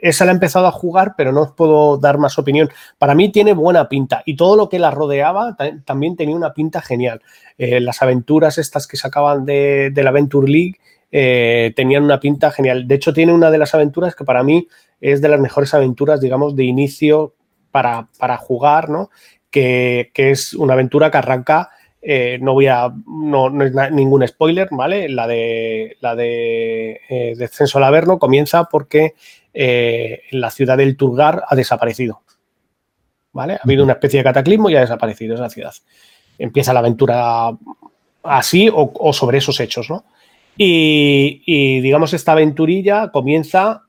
[SPEAKER 3] esa la he empezado a jugar, pero no os puedo dar más opinión. Para mí tiene buena pinta y todo lo que la rodeaba ta- también tenía una pinta genial. Las aventuras estas que sacaban de, de la Venture League eh, tenían una pinta genial. De hecho, tiene una de las aventuras que para mí es de las mejores aventuras, digamos, de inicio para, para jugar, ¿no? Que, que es una aventura que arranca, eh, no voy a, no, no es ningún spoiler, ¿vale? La de, la de eh, Descenso al Averno comienza porque la ciudad del Turgar ha desaparecido, ¿vale? Ha habido una especie de cataclismo y ha desaparecido esa ciudad. Empieza la aventura así o, o sobre esos hechos, ¿no? Y, y, digamos, esta aventurilla comienza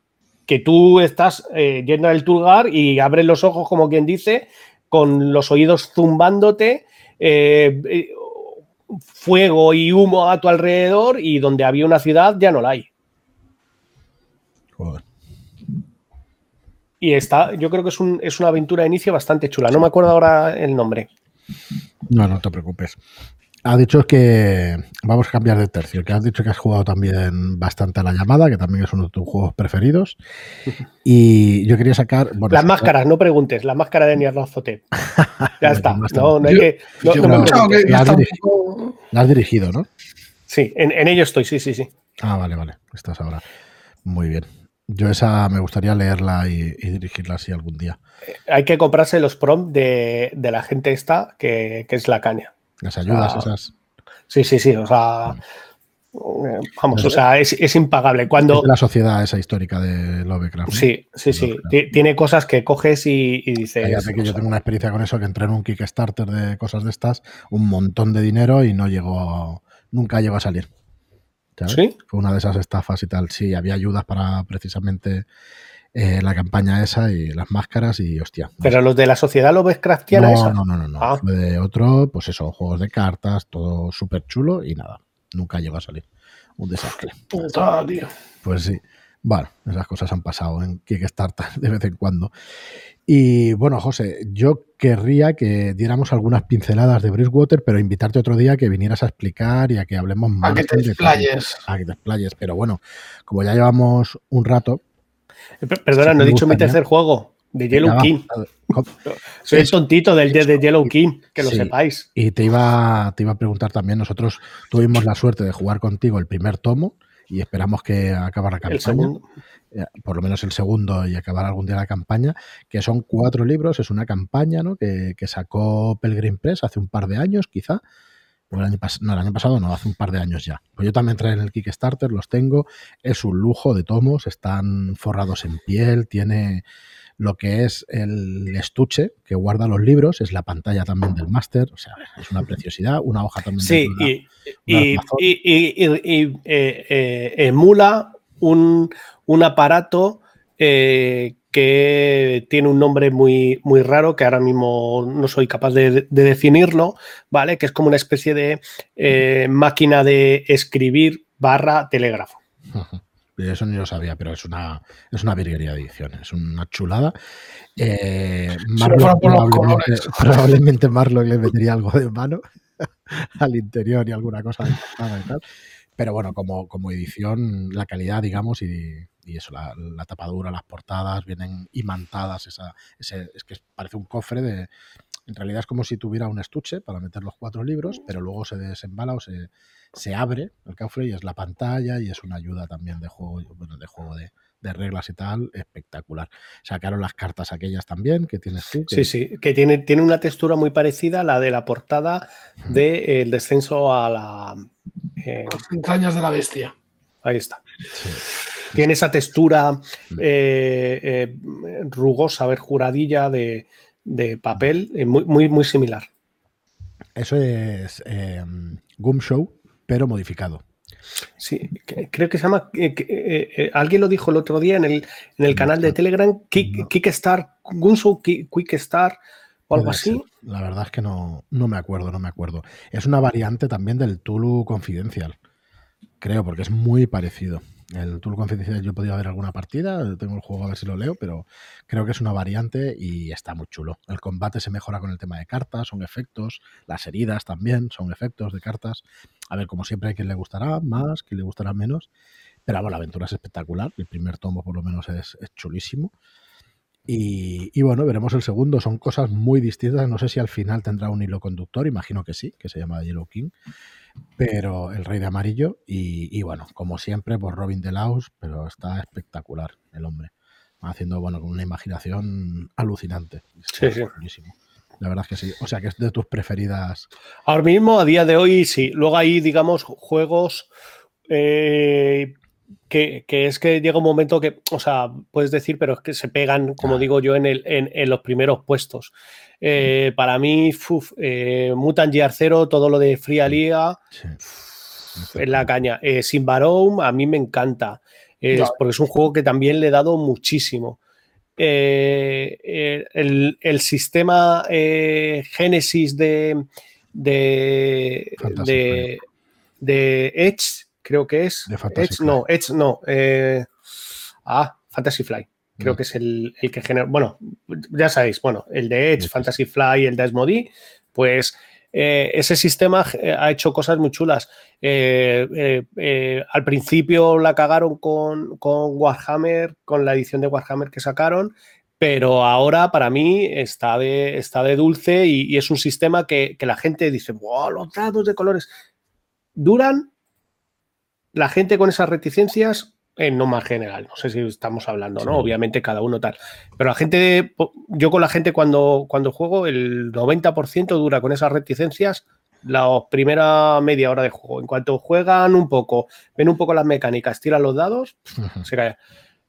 [SPEAKER 3] que tú estás eh, yendo al Turgar y abres los ojos, como quien dice, con los oídos zumbándote, eh, fuego y humo a tu alrededor y donde había una ciudad ya no la hay.
[SPEAKER 1] Joder.
[SPEAKER 3] Y está, yo creo que es, un, es una aventura de inicio bastante chula. No me acuerdo ahora el nombre.
[SPEAKER 1] No, no te preocupes. Ha dicho que vamos a cambiar de tercio, que has dicho que has jugado también bastante a la llamada, que también es uno de tus juegos preferidos. Y yo quería sacar. Bueno,
[SPEAKER 3] Las máscaras, no preguntes, la máscara de Niarlazote. Ya está.
[SPEAKER 1] no
[SPEAKER 3] No, hay que. No, no me preguntes.
[SPEAKER 1] La has dirigido.
[SPEAKER 2] poco-
[SPEAKER 1] La has dirigido, ¿no?
[SPEAKER 3] Sí, en, en ello estoy, sí, sí, sí.
[SPEAKER 1] Ah, vale, vale. Estás ahora. Muy bien. Yo esa me gustaría leerla y, y dirigirla así algún día.
[SPEAKER 3] Hay que comprarse los prompts de, de la gente esta, que, que es la caña.
[SPEAKER 1] Las ayudas esas.
[SPEAKER 3] Sí, sí, sí. O sea. eh, Vamos, o sea, es, es impagable.
[SPEAKER 1] Es
[SPEAKER 3] Cuando.
[SPEAKER 1] de la sociedad esa histórica de Lovecraft. ¿no?
[SPEAKER 3] Sí, sí, sí. Tiene cosas que coges y, y dices.
[SPEAKER 1] Cállate que yo
[SPEAKER 3] sea,
[SPEAKER 1] tengo una experiencia con eso, que entré en un Kickstarter de cosas de estas, un montón de dinero y no llegó, nunca llegó a salir. ¿sabes?
[SPEAKER 3] ¿Sí?
[SPEAKER 1] Fue una de esas estafas y tal. Sí, había ayudas para precisamente eh, la campaña esa y las máscaras y hostia.
[SPEAKER 3] Pero los de la sociedad Lovecraftiana
[SPEAKER 1] no,
[SPEAKER 3] esa.
[SPEAKER 1] no, no, no, no.
[SPEAKER 3] Ah.
[SPEAKER 1] De otro, pues eso, juegos de cartas, todo súper chulo y nada, nunca llegó a salir. Un desastre.
[SPEAKER 2] Puta, tío.
[SPEAKER 1] Pues sí. Bueno, esas cosas han pasado en Kickstarter de vez en cuando. Y bueno, José, yo querría que diéramos algunas pinceladas de Bridgewater, pero invitarte otro día a que vinieras a explicar y a que hablemos más.
[SPEAKER 2] A que te explayes.
[SPEAKER 1] A que te explayes. Pero bueno, como ya llevamos un rato.
[SPEAKER 3] Eh, per- Perdona,
[SPEAKER 1] Sí,
[SPEAKER 3] no he dicho mi tercer juego, de Yellow. King. Soy el tontito del de, de Yellow King, que lo sepáis.
[SPEAKER 1] Y te iba, te iba a preguntar también, nosotros tuvimos la suerte de jugar contigo el primer tomo y esperamos que acabara la campaña.
[SPEAKER 3] El segundo.
[SPEAKER 1] eh, por lo menos el segundo y acabar algún día la campaña, que son cuatro libros, es una campaña ¿no? que, que sacó Pelgrim Press hace un par de años, quizá. O el año no, el año pasado no, hace un par de años ya. Pues yo también entré en el Kickstarter, los tengo. Es un lujo de tomos, están forrados en piel, tiene lo que es el estuche que guarda los libros, es la pantalla también del máster, o sea, es una preciosidad, una hoja también.
[SPEAKER 3] Sí,
[SPEAKER 1] de
[SPEAKER 3] y, y- y- y- y- y, eh, eh, emula un, un aparato eh, que tiene un nombre muy, muy raro, que ahora mismo no soy capaz de, de definirlo, ¿vale? Que es como una especie de eh, máquina de escribir barra telégrafo.
[SPEAKER 1] Eso ni lo sabía, pero es una, es una virguería de edición, es una chulada. Eh, probablemente, probablemente Marlock le metería algo de mano al interior y alguna cosa de y tal. Pero bueno, como, como edición, la calidad, digamos, y, eso, la, tapadura, las portadas vienen imantadas. Esa, ese, es que parece un cofre de. En realidad es como si tuviera un estuche para meter los cuatro libros, pero luego se desembala o se, se abre el cofre y es la pantalla y es una ayuda también de juego, bueno, de juego de, de reglas y tal, espectacular. Sacaron las cartas aquellas también que tienes tú.
[SPEAKER 3] Sí, sí, que tiene, tiene una textura muy parecida a la de la portada del descenso a la...
[SPEAKER 2] Eh, Las de la bestia.
[SPEAKER 3] Ahí está. Tiene esa textura eh, eh, rugosa, ver, juradilla de, papel, muy, muy, muy similar.
[SPEAKER 1] Eso es Gum Show, pero modificado.
[SPEAKER 3] Sí, creo que se llama. Eh, eh, eh, alguien lo dijo el otro día en el, en el canal de Telegram, Kick, Kickstar, Gunso Quickstar o algo así.
[SPEAKER 1] La verdad es que no, no me acuerdo, no me acuerdo. Es una variante también del Tulu Confidencial, creo, porque es muy parecido. El Tool Confidencial yo he podido ver alguna partida, tengo el juego a ver si lo leo, pero creo que es una variante y está muy chulo. El combate se mejora con el tema de cartas, son efectos, las heridas también son efectos de cartas. A ver, como siempre hay quien le gustará más, quien le gustará menos, pero bueno, la aventura es espectacular, el primer tomo por lo menos es, chulísimo. Y, y, bueno, veremos el segundo. Son cosas muy distintas. No sé si al final tendrá un hilo conductor, imagino que sí, que se llama Yellow King pero el Rey de Amarillo y, bueno, como siempre, por Robin Laus pero está espectacular el hombre, haciendo, bueno, con una imaginación alucinante.
[SPEAKER 3] Sí, sí.
[SPEAKER 1] La verdad es que sí. O sea, que es de tus preferidas.
[SPEAKER 3] Ahora mismo, a día de hoy, sí. Luego hay, digamos, juegos eh, que, es que llega un momento que, o sea, puedes decir, pero es que se pegan, como digo yo, en, el, en, los primeros puestos. Eh, para mí, eh, Mutant Gear Zero, todo lo de Fría Liga, en la caña. Eh, Sin a mí me encanta, porque es un juego que también le he dado muchísimo. El, sistema Genesis de, de, de, de Edge creo que es. Edge, no, Edge no. Eh, ah, Fantasy Fly. Creo mm. que es el, que genera. Bueno, ya sabéis, bueno, el de Edge, Fantasy Fly, el de Asmodee, pues eh, ese sistema eh, ha hecho cosas muy chulas. al principio la cagaron con, Warhammer, con la edición de Warhammer que sacaron, pero ahora para mí está de, está de dulce y, es un sistema que, la gente dice, wow, los dados de colores duran la gente con esas reticencias, en no más general, no sé si estamos hablando, ¿no? Obviamente cada uno tal. Pero la gente, yo con la gente cuando, cuando juego, el 90% dura con esas reticencias la primera media hora de juego. En cuanto juegan un poco, ven un poco las mecánicas, tiran los dados, se cae.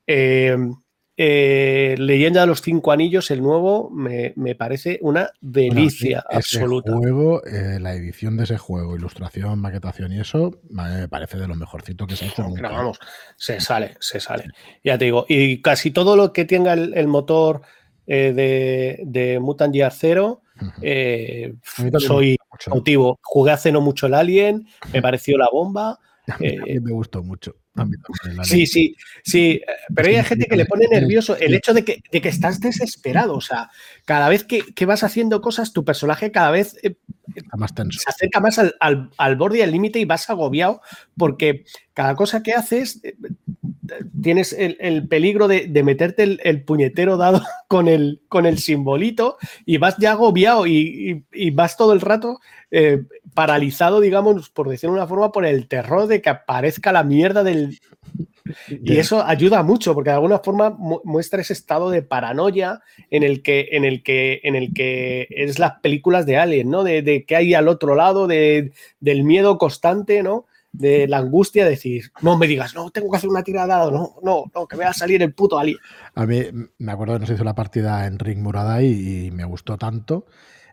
[SPEAKER 3] Eh, eh, Leyenda de los Cinco Anillos, el nuevo, me, parece una delicia absoluta.
[SPEAKER 1] Juego, eh, la edición de ese juego, ilustración, maquetación y eso, me parece de lo mejorcito que se ha hecho.
[SPEAKER 3] Pero vamos, se sale, se sale. Ya te digo, y casi todo lo que tenga el, motor eh, de, de, Mutant Gear Zero, soy cautivo. Jugué hace no mucho el Alien, me pareció la bomba.
[SPEAKER 1] A mí, me gustó mucho.
[SPEAKER 3] Sí, sí, sí, pero hay gente que le pone nervioso el hecho de que, estás desesperado. O sea, cada vez que, vas haciendo cosas, tu personaje cada vez eh, se acerca más al, borde y al límite y vas agobiado porque cada cosa que haces eh, tienes el, peligro de, meterte el, puñetero dado con el, con el simbolito y vas ya agobiado y, vas todo el rato eh, paralizado, digamos, por decirlo de una forma, por el terror de que aparezca la mierda del... Y eso ayuda mucho, porque de alguna forma muestra ese estado de paranoia en el que, en el que, en el que es las películas de Alien, ¿no? De, de que hay al otro lado, de, del miedo constante, ¿no? de la angustia de decir, no me digas, no, tengo que hacer una tirada, no, no, no, que me va a salir el puto alien.
[SPEAKER 1] A mí me acuerdo que nos hizo la partida en Ring Muradai y me gustó tanto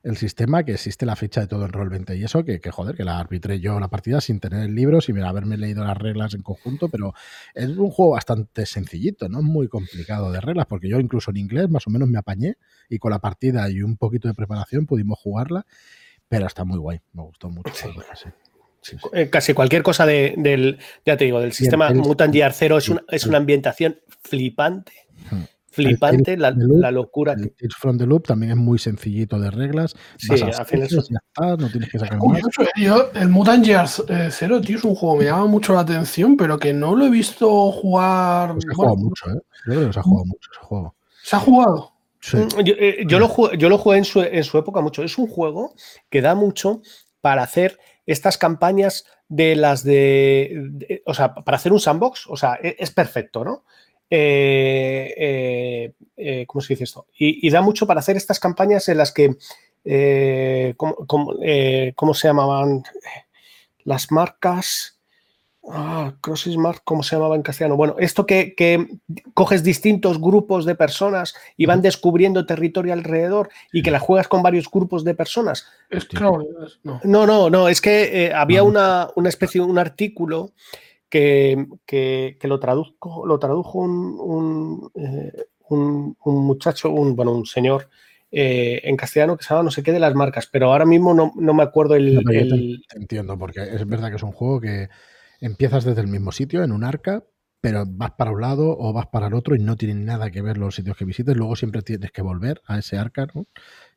[SPEAKER 1] el sistema que existe la ficha de todo en Roll 20 y eso, que, que, joder, que la arbitré yo la partida sin tener el libro, sin haberme leído las reglas en conjunto, pero es un juego bastante sencillito, no es muy complicado de reglas, porque yo incluso en inglés más o menos me apañé y con la partida y un poquito de preparación pudimos jugarla, pero está muy guay, me gustó mucho.
[SPEAKER 3] Eh, casi cualquier cosa del, ya te digo, del sistema Mutant Year Zero es una, es una ambientación flipante. Flipante la, locura.
[SPEAKER 1] El Tales from the Loop también es muy sencillito de reglas. Sí, al eso. no tienes que sacar más.
[SPEAKER 2] Eh, el Mutant Year Zero, tío, es un juego que me llama mucho la atención, pero que no lo he visto jugar.
[SPEAKER 1] Pues se ha jugado mucho, ¿eh? Yo creo que se ha jugado mucho ese juego.
[SPEAKER 2] ¿Se ha jugado?
[SPEAKER 3] Mm, eh, yo, lo jugué, yo lo jugué en su, en su época mucho. Es un juego que da mucho para hacer estas campañas de las de, o sea, para hacer un sandbox, o sea, e, es, perfecto, ¿no? Eh, eh, eh, ¿Cómo se dice esto? Y, da mucho para hacer estas campañas en las que, ¿cómo, se llamaban? Las marcas, Ah, Smart, ¿cómo se llamaba en castellano? Bueno, esto que, coges distintos grupos de personas y van descubriendo territorio alrededor y que la juegas con varios grupos de personas.
[SPEAKER 2] Es
[SPEAKER 3] no. no, no, no, es que eh, había una, especie, un artículo que, lo, traduzco, lo tradujo un, eh, muchacho, un, bueno, un señor eh, en castellano que se llama no sé qué de las marcas, pero ahora mismo no, me acuerdo el...
[SPEAKER 1] entiendo, porque es verdad que es un juego que empiezas desde el mismo sitio, en un arca, pero vas para un lado o vas para el otro y no tienen nada que ver los sitios que visites. Luego siempre tienes que volver a ese arca, ¿no?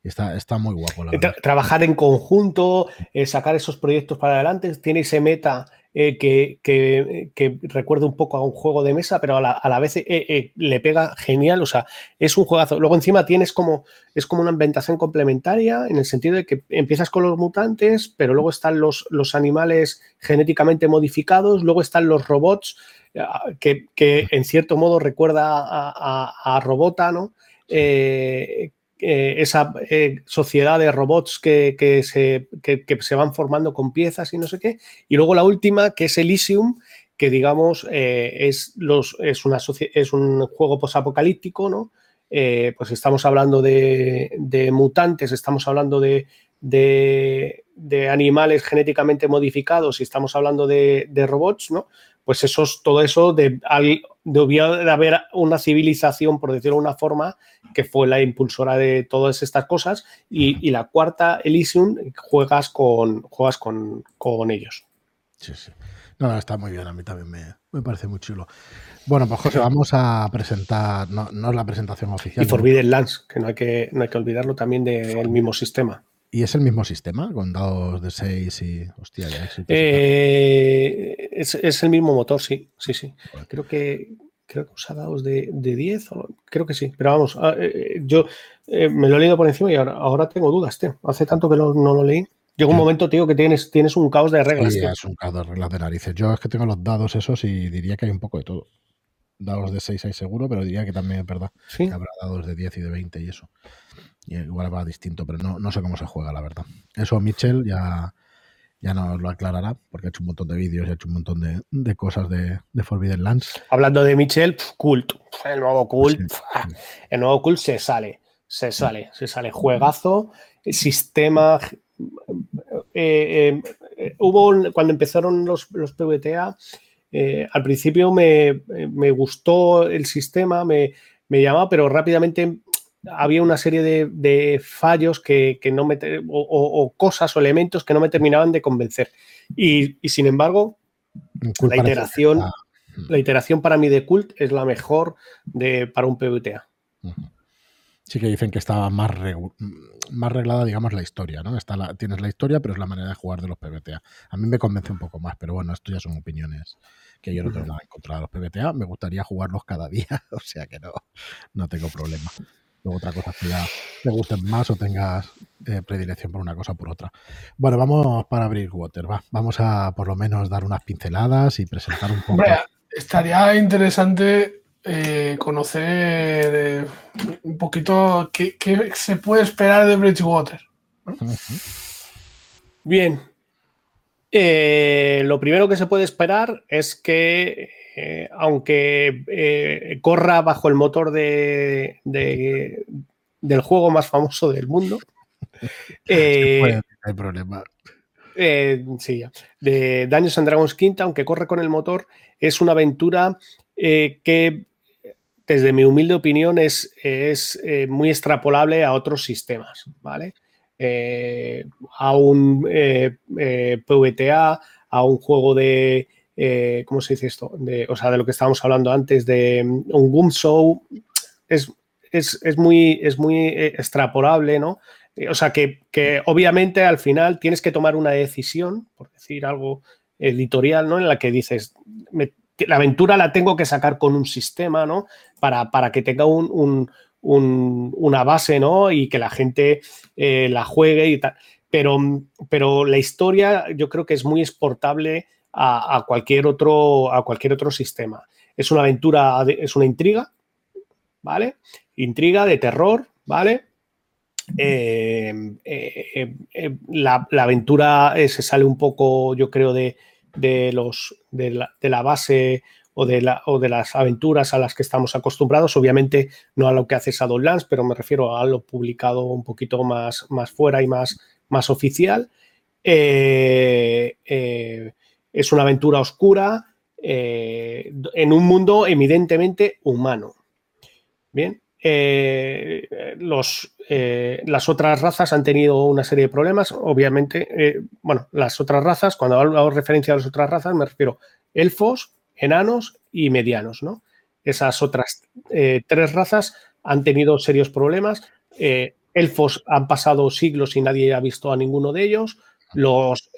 [SPEAKER 1] está, está muy guapo. La
[SPEAKER 3] trabajar en conjunto, eh, sacar esos proyectos para adelante, tiene ese meta eh, que, que, recuerda un poco a un juego de mesa, pero a la, vez eh, le pega genial. O sea, es un juegazo. Luego encima tienes como, es como una ambientación complementaria en el sentido de que empiezas con los mutantes, pero luego están los, los animales genéticamente modificados, luego están los robots, que, en cierto modo recuerda a, a, a Robota, ¿no? Eh, esa eh, sociedad de robots que, se, se, van formando con piezas y no sé qué. Y luego la última, que es Elysium, que digamos eh, es, los, es, una es un juego posapocalíptico, ¿no? pues estamos hablando de, mutantes, estamos hablando de, de, animales genéticamente modificados y estamos hablando de, robots, ¿no? Pues eso, todo eso de, de haber una civilización, por decirlo de una forma, que fue la impulsora de todas estas cosas. Y, la cuarta, Elysium, juegas con, juegas con, ellos.
[SPEAKER 1] Sí, sí. No, está muy bien, a mí también me, parece muy chulo. Bueno, pues José, vamos a presentar, no, es la presentación oficial.
[SPEAKER 3] Y Forbidden Lands, que no hay que, no hay que olvidarlo también del mismo sistema.
[SPEAKER 1] ¿Y es el mismo sistema? Con dados de 6 y. Hostia, ya
[SPEAKER 3] eh, es, es, el mismo motor, sí. Sí, sí. Creo que, creo que usa dados de, de 10, creo que sí, pero vamos, ah, eh, eh, yo me lo he leído por encima y ahora, ahora tengo dudas, tío. Hace tanto que no, lo leí. Llega un momento, tío, que tienes, tienes un caos de reglas.
[SPEAKER 1] Sí, es un caos de reglas de narices. Yo es que tengo los dados esos y diría que hay un poco de todo. Dados de 6 hay seguro, pero diría que también es verdad. ¿Sí? Que habrá dados de 10 y de 20 y eso. Igual va distinto, pero no, no sé cómo se juega, la verdad. Eso Mitchell ya, ya nos lo aclarará, porque ha hecho un montón de vídeos y ha hecho un montón de, cosas de, Forbidden Lands.
[SPEAKER 3] Hablando de Michel, Cult, el nuevo Cult, el nuevo Cult se sale, se sale, se sale, juegazo, sistema. Eh, eh, hubo cuando empezaron los, los PVTA, eh, al principio me, gustó el sistema, me, me llamaba, pero rápidamente había una serie de, fallos que, no me, o, cosas o elementos que no me terminaban de convencer. Y, sin embargo, la iteración, la iteración para mí de Cult es la mejor de, para un PVTA.
[SPEAKER 1] Sí que dicen que estaba más, más reglada, digamos, la historia, ¿no? Está la, tienes la historia, pero es la manera de jugar de los PBTA. A mí me convence un poco más, pero bueno, esto ya son opiniones que yo no tengo nada en contra de los PBTA. Me gustaría jugarlos cada día, o sea que no, no tengo problema. Luego otra cosa que ya te gusten más o tengas eh, predilección por una cosa o por otra. Bueno, vamos para Bridgewater, va. Vamos a por lo menos dar unas pinceladas y presentar un poco.
[SPEAKER 2] estaría interesante eh, conocer eh, un poquito qué, se puede esperar de Bridgewater.
[SPEAKER 3] Bien. lo primero que se puede esperar es que eh, aunque eh, corra bajo el motor de, del juego más famoso del mundo.
[SPEAKER 1] Eh, hay problema.
[SPEAKER 3] sí, de Dungeons and Dragons Quinta, aunque corre con el motor, es una aventura que, desde mi humilde opinión, es, es muy extrapolable a otros sistemas, ¿vale? a un PVTA, a un juego de, ¿cómo se dice esto? O sea, de lo que estábamos hablando antes, de mm, un Boom Show, es, es, muy, es muy extrapolable, ¿no? O sea, que, que, obviamente al final tienes que tomar una decisión, por decir algo editorial, ¿no? En la que dices, la aventura la tengo que sacar con un sistema, ¿no? Para, para que tenga un, una base, ¿no? Y que la gente eh, la juegue y tal. Pero, pero la historia yo creo que es muy exportable a, cualquier, otro, a cualquier otro sistema. Es una aventura, es una intriga, ¿vale? Intriga de terror, ¿vale? Eh, eh, la, aventura se sale un poco, yo creo, de, los, de, la, de la base o de, la, o de las aventuras a las que estamos acostumbrados. Obviamente no a lo que hace Shadowlands, pero me refiero a lo publicado un poquito más, más fuera y más, más oficial. Eh, eh, es una aventura oscura eh, en un mundo evidentemente humano. Bien, los, las otras razas han tenido una serie de problemas. Obviamente, bueno, las otras razas, cuando hago referencia a las otras razas, me refiero elfos, enanos y medianos, ¿no? Esas otras eh, tres razas han tenido serios problemas. Eh, elfos han pasado siglos y nadie ha visto a ninguno de ellos. Los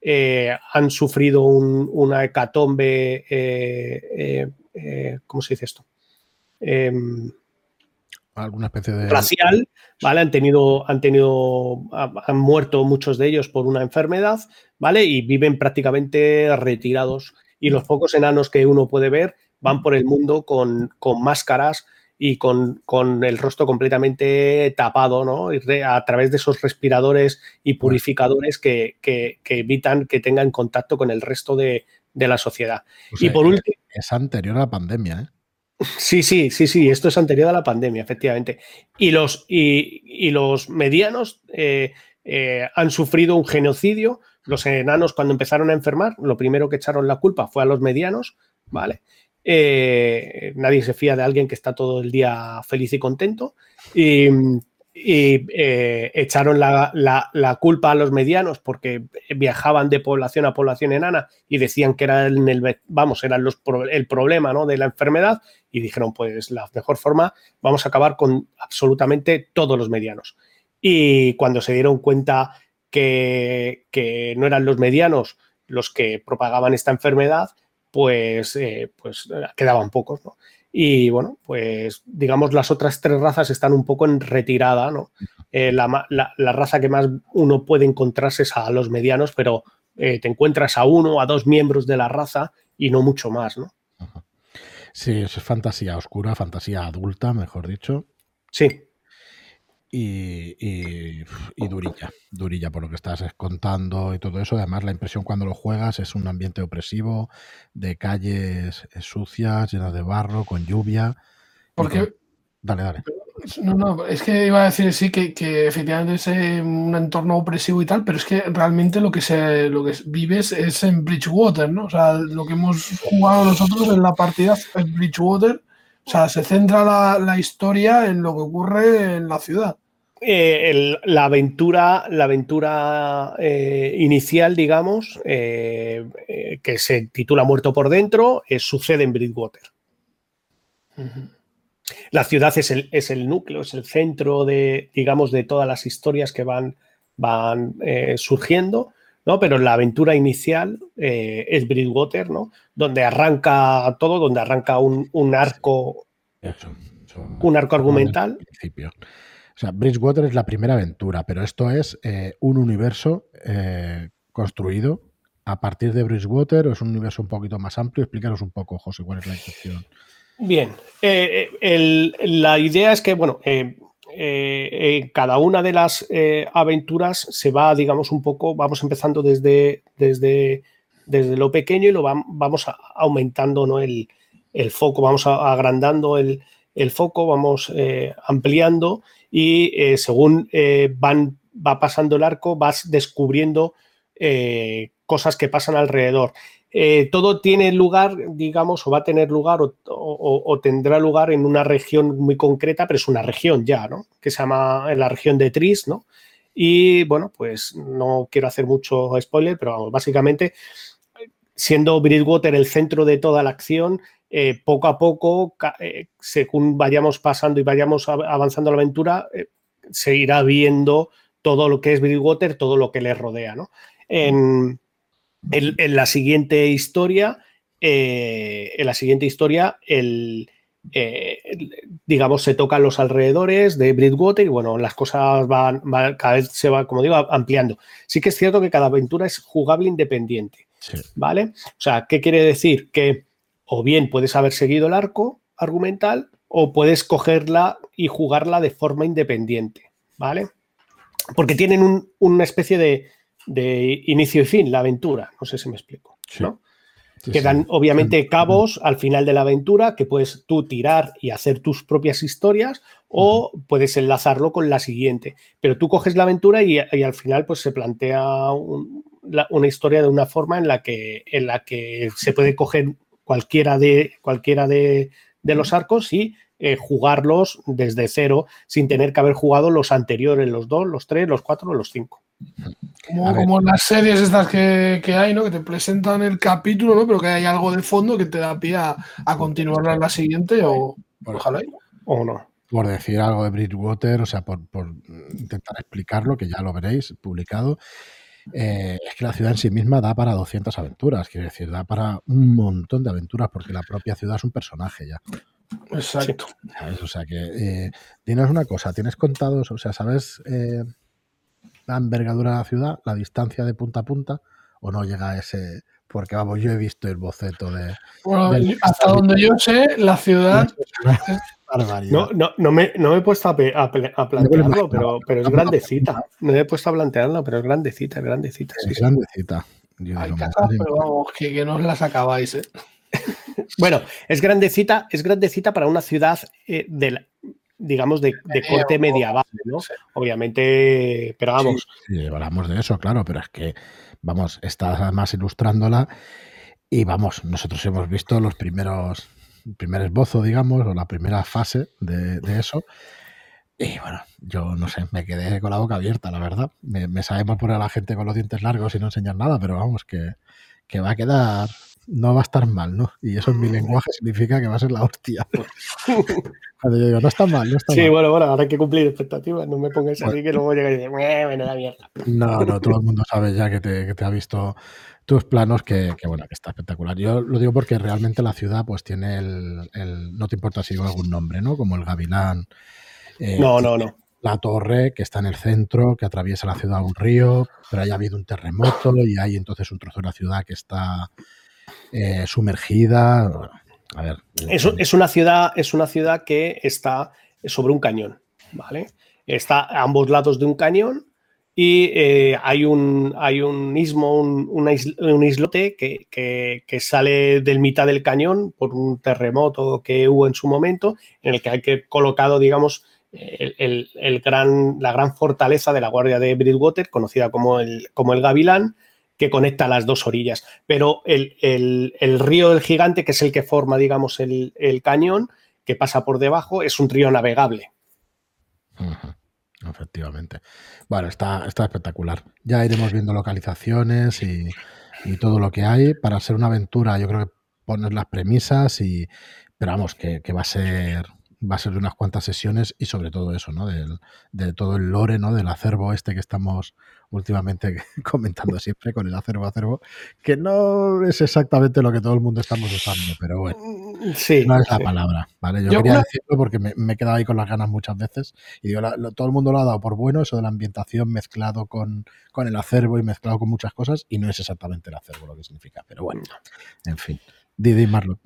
[SPEAKER 3] eh, han sufrido una hecatombe, ¿cómo se dice esto?
[SPEAKER 1] Em, alguna especie de
[SPEAKER 3] racial, ¿vale? Han tenido, han tenido, han muerto muchos de ellos por una enfermedad, ¿vale? Y viven prácticamente retirados. Y los pocos enanos que uno puede ver van por el mundo con, máscaras y con, el rostro completamente tapado, ¿no? a través de esos respiradores y purificadores que, evitan que tengan contacto con el resto de, la sociedad. y por último.
[SPEAKER 1] Es anterior a la pandemia, ¿eh?
[SPEAKER 3] Sí, sí, sí, sí, esto es anterior a la pandemia, efectivamente. Y los, y, los medianos eh, eh, han sufrido un genocidio. Los enanos, cuando empezaron a enfermar, lo primero que echaron la culpa fue a los medianos, ¿vale? Eh, nadie se fía de alguien que está todo el día feliz y contento. Y, eh, echaron la, culpa a los medianos porque viajaban de población a población enana y decían que era el, vamos, eran el problema ¿no? de la enfermedad y dijeron, pues la mejor forma, vamos a acabar con absolutamente todos los medianos. Y cuando se dieron cuenta que, no eran los medianos los que propagaban esta enfermedad, pues, eh, pues quedaban pocos. ¿no? Y bueno, pues digamos las otras tres razas están un poco en retirada, ¿no? Eh, la, raza que más uno puede encontrarse es a los medianos, pero eh, te encuentras a uno o a dos miembros de la raza y no mucho más, ¿no?
[SPEAKER 1] Sí, eso es fantasía oscura, fantasía adulta, mejor dicho.
[SPEAKER 3] Sí
[SPEAKER 1] y, durilla, durilla por lo que estás contando y todo eso. Además, la impresión cuando lo juegas es un ambiente opresivo, de calles sucias, llenas de barro, con lluvia.
[SPEAKER 2] Porque...
[SPEAKER 1] Dale, dale.
[SPEAKER 2] No, no, es que iba a decir sí que, efectivamente es eh, un entorno opresivo y tal, pero es que realmente lo que se lo que vives es en Bridgewater, ¿no? O sea, lo que hemos jugado nosotros en la partida es Bridgewater. O sea, se centra la, la historia en lo que ocurre en la ciudad.
[SPEAKER 3] Eh, la aventura, la aventura eh, inicial, digamos, eh, que se titula Muerto por dentro, sucede en Bridgewater. La ciudad es el, es el, núcleo, es el centro de, digamos, de todas las historias que van, van surgiendo, ¿no? Pero la aventura inicial es Bridgewater, ¿no? Donde arranca todo, donde arranca un, un arco. un arco argumental. Principio.
[SPEAKER 1] O sea, Bridgewater es la primera aventura, pero esto es eh, un universo eh, construido a partir de Bridgewater o es un universo un poquito más amplio. Explícanos un poco, José, cuál es la intención.
[SPEAKER 3] Bien, eh, la idea es que, bueno, cada una de las aventuras se va, digamos, un poco, vamos empezando desde, desde, desde lo pequeño y lo vamos aumentando ¿no? el, foco, vamos agrandando el, el foco, vamos ampliando y eh, según eh, van, va pasando el arco vas descubriendo eh, cosas que pasan alrededor. todo tiene lugar, digamos, o va a tener lugar o, tendrá lugar en una región muy concreta, pero es una región ya, ¿no? Que se llama la región de Tris, ¿no? Y bueno, pues no quiero hacer mucho spoiler, pero vamos, básicamente, siendo Bridgewater el centro de toda la acción, eh, poco a poco, eh, según vayamos pasando y vayamos avanzando la aventura, eh, se irá viendo todo lo que es Bridgewater, todo lo que le rodea. ¿no? En, la siguiente historia, en la siguiente historia, el, digamos, se tocan los alrededores de Bridgewater y bueno, las cosas van, cada vez se va, como digo, ampliando. Sí que es cierto que cada aventura es jugable independiente, ¿vale? O sea, ¿qué quiere decir? Que o bien puedes haber seguido el arco argumental o puedes cogerla y jugarla de forma independiente, ¿vale? Porque tienen una especie de, inicio y fin, la aventura, no sé si me explico, ¿no? Quedan obviamente cabos al final de la aventura que puedes tú tirar y hacer tus propias historias o puedes enlazarlo con la siguiente. Pero tú coges la aventura y, al final pues se plantea una historia de una forma en la, que, en la que se puede coger cualquiera de, cualquiera de, los arcos y eh, jugarlos desde cero sin tener que haber jugado los anteriores, los dos, los tres, los cuatro o los cinco.
[SPEAKER 2] Como, las series estas que, hay, ¿no? Que te presentan el capítulo, ¿no? Pero que hay algo de fondo que te da pie a, continuar en la siguiente o ojalá
[SPEAKER 3] o no.
[SPEAKER 1] Por decir algo de Bridgewater, o sea, por, por intentar explicarlo, que ya lo veréis publicado, eh, es que la ciudad en sí misma da para 200 aventuras, quiere decir, da para un montón de aventuras, porque la propia ciudad es un personaje ya.
[SPEAKER 2] Exacto.
[SPEAKER 1] O sea que eh, tienes una cosa, tienes contados, o sea, ¿sabes eh, la envergadura de la ciudad, la distancia de punta a punta, o no llega a ese? Porque vamos, yo he visto el boceto de.
[SPEAKER 2] Bueno, hasta donde yo sé, la ciudad
[SPEAKER 3] no, no, no, me, no me he puesto a, plantearlo, pero, pero es grandecita. No me he puesto a plantearlo, pero es grandecita, es grandecita.
[SPEAKER 1] Es grandecita.
[SPEAKER 2] Pero vamos, que, que, no os las acabáis, ¿eh?
[SPEAKER 3] bueno, es grandecita, es grandecita para una ciudad eh, de digamos, de, corte medieval, ¿no? Obviamente, pero vamos.
[SPEAKER 1] Sí, hablamos de eso, claro, pero es que, vamos, estás además ilustrándola y vamos, nosotros hemos visto los primeros primer esbozo, digamos, o la primera fase de, eso. Y bueno, yo no sé, me quedé con la boca abierta, la verdad. Me, me sabemos poner a la gente con los dientes largos y no enseñar nada, pero vamos, que, que va a quedar, no va a estar mal, ¿no? Y eso en mi lenguaje significa que va a ser la hostia. Cuando yo digo, no está mal, no está
[SPEAKER 3] sí,
[SPEAKER 1] mal.
[SPEAKER 3] Sí, bueno, bueno, ahora hay que cumplir expectativas, no me pongáis así que luego llega y dice, bueno, la mierda.
[SPEAKER 1] No, no, todo el mundo sabe ya que te, que te ha visto tus planos, que, bueno, que está espectacular. Yo lo digo porque realmente la ciudad pues tiene el, no te importa si digo algún nombre, ¿no? Como el Gavilán.
[SPEAKER 3] Eh, no, no, no.
[SPEAKER 1] La torre que está en el centro, que atraviesa la ciudad un río, pero haya habido un terremoto y hay entonces un trozo de la ciudad que está eh, sumergida. A ver.
[SPEAKER 3] Es, es, una ciudad, es una ciudad que está sobre un cañón, ¿vale? Está a ambos lados de un cañón y eh, hay, un, hay un istmo, un, islote que, sale del mitad del cañón por un terremoto que hubo en su momento, en el que hay que colocado, digamos, el, gran, la gran fortaleza de la Guardia de Bridgewater, conocida como el, como el Gavilán, que conecta las dos orillas. Pero el, río del gigante, que es el que forma, digamos, el, cañón, que pasa por debajo, es un río navegable.
[SPEAKER 1] Efectivamente. Bueno, está, está espectacular. Ya iremos viendo localizaciones y, todo lo que hay. Para ser una aventura, yo creo que poner las premisas y. Pero vamos, que, que va a ser va a ser unas cuantas sesiones y sobre todo eso, ¿no? de todo el lore, ¿no? Del acervo este que estamos últimamente comentando siempre con el acervo acervo, que no es exactamente lo que todo el mundo estamos usando, pero bueno,
[SPEAKER 3] mm, sí,
[SPEAKER 1] no es la palabra, ¿vale? Yo, quería decirlo porque me, he quedado ahí con las ganas muchas veces y digo, todo el mundo lo ha dado por bueno, eso de la ambientación mezclado con, con el acervo y mezclado con muchas cosas y no es exactamente el acervo lo que significa, pero bueno, en fin. Didi Marlo.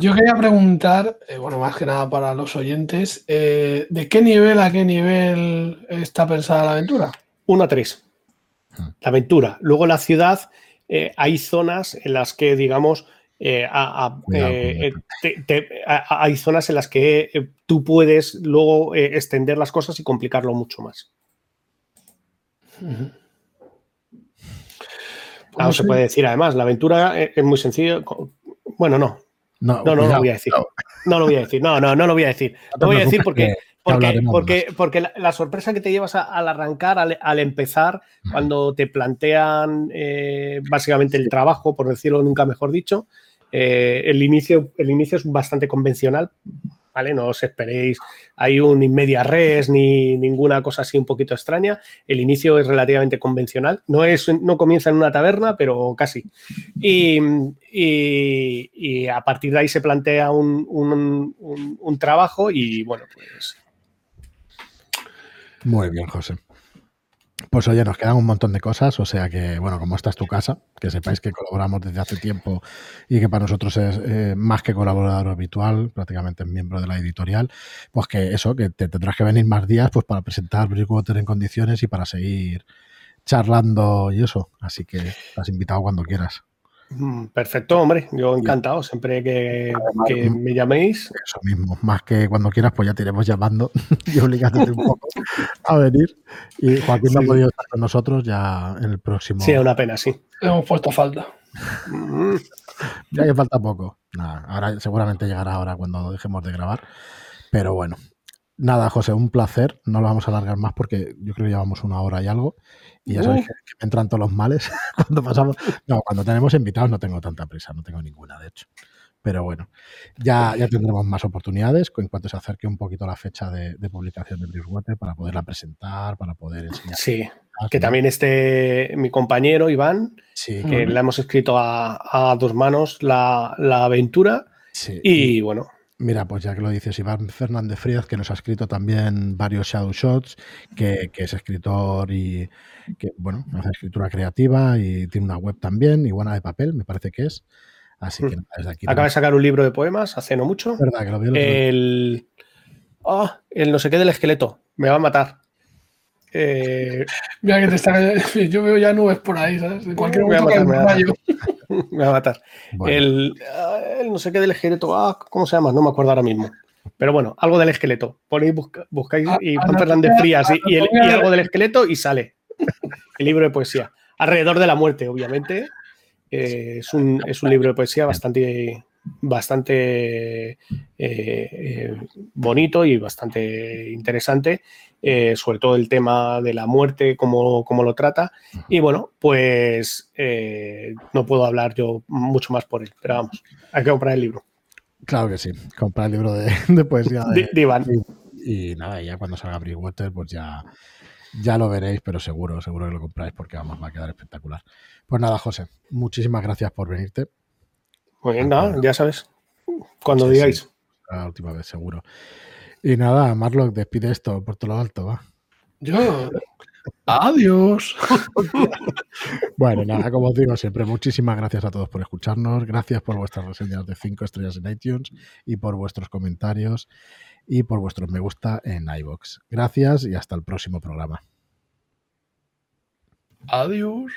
[SPEAKER 2] Yo quería preguntar, eh, bueno, más que nada para los oyentes, eh, ¿de qué nivel a qué nivel está pensada la aventura?
[SPEAKER 3] 1 a 3. La aventura. Luego la ciudad, eh, hay zonas en las que, digamos, hay zonas en las que tú puedes luego extender las cosas y complicarlo mucho más. no se puede decir además, la aventura es muy sencilla. Bueno, no, no, no, no lo voy a decir. No. lo voy a decir. No, no, no lo voy a decir. No voy a decir porque, porque, porque, la, sorpresa que te llevas al arrancar, al, empezar, cuando te plantean eh, básicamente el trabajo, por decirlo nunca mejor dicho, eh, el, inicio, el inicio es bastante convencional, ¿vale? No os esperéis, hay un inmedia res ni ninguna cosa así un poquito extraña. El inicio es relativamente convencional. No, es, no comienza en una taberna, pero casi. Y, a partir de ahí se plantea un, un trabajo y bueno, pues...
[SPEAKER 1] Muy bien, José. Pues oye, nos quedan un montón de cosas, o sea que, bueno, como esta es tu casa, que sepáis que colaboramos desde hace tiempo y que para nosotros es eh, más que colaborador habitual, prácticamente es miembro de la editorial, pues que eso, que te tendrás que venir más días pues para presentar Bridgewater en condiciones y para seguir charlando y eso. Así que estás invitado cuando quieras.
[SPEAKER 3] Mm, perfecto, hombre. Yo encantado. Siempre que, me llaméis.
[SPEAKER 1] Eso mismo. Más que cuando quieras, pues ya te iremos llamando y obligándote un poco a venir. Y Joaquín no ha podido estar con nosotros ya en el próximo.
[SPEAKER 3] Sí, una pena, sí.
[SPEAKER 2] Hemos puesto falta.
[SPEAKER 1] Mm. ya que falta poco. ahora seguramente llegará ahora cuando dejemos de grabar. Pero bueno. Nada, José, un placer. No lo vamos a alargar más porque yo creo que llevamos una hora y algo. Y ya sabes que, me entran todos los males cuando pasamos. No, cuando tenemos invitados no tengo tanta prisa, no tengo ninguna, de hecho. Pero bueno, ya, ya tendremos más oportunidades en cuanto se acerque un poquito la fecha de, publicación de Bridgewater para poderla presentar, para poder enseñar.
[SPEAKER 3] Sí, que también esté mi compañero Iván, que le hemos escrito a, dos manos la, aventura. Sí. Y bueno,
[SPEAKER 1] Mira, pues ya que lo dices, Iván Fernández Frías, que nos ha escrito también varios Shadow Shots, que, es escritor y que, bueno, hace escritura creativa y tiene una web también, y buena de papel, me parece que es. Así que
[SPEAKER 3] hmm. desde aquí. Acaba de sacar un libro de poemas hace no mucho.
[SPEAKER 1] ¿Verdad? Que lo vio
[SPEAKER 3] el. Oh, el no sé qué del esqueleto. Me va a matar. Eh...
[SPEAKER 2] Mira que te está. Yo veo ya nubes por ahí, ¿sabes? En cualquier momento
[SPEAKER 3] me va a matar. Me va a matar. El, no sé qué del esqueleto. Ah, ¿cómo se llama? No me acuerdo ahora mismo. Pero bueno, algo del esqueleto. Ponéis, buscáis y Juan Fernández Frías y, y, algo del esqueleto y sale. El libro de poesía. Alrededor de la muerte, obviamente. Eh, es, un, es un libro de poesía bastante bastante eh, eh, bonito y bastante interesante, eh, sobre todo el tema de la muerte, cómo, lo trata. Y bueno, pues no puedo hablar yo mucho más por él, pero vamos, hay que comprar el libro.
[SPEAKER 1] Claro que sí, comprar el libro de, poesía
[SPEAKER 3] de, Iván.
[SPEAKER 1] Y, nada, ya cuando salga Bridgewater, pues ya, ya lo veréis, pero seguro, seguro que lo compráis porque vamos, va a quedar espectacular. Pues nada, José, muchísimas gracias por venirte.
[SPEAKER 3] Muy bien, nada, ya sabes. Cuando digáis.
[SPEAKER 1] La última vez, seguro. Y nada, Marlock, despide esto por todo lo alto, va.
[SPEAKER 2] Yo. Adiós.
[SPEAKER 1] bueno, nada, como os digo siempre, muchísimas gracias a todos por escucharnos. Gracias por vuestras reseñas de 5 estrellas en iTunes y por vuestros comentarios y por vuestros me gusta en iBox. Gracias y hasta el próximo programa.
[SPEAKER 2] Adiós.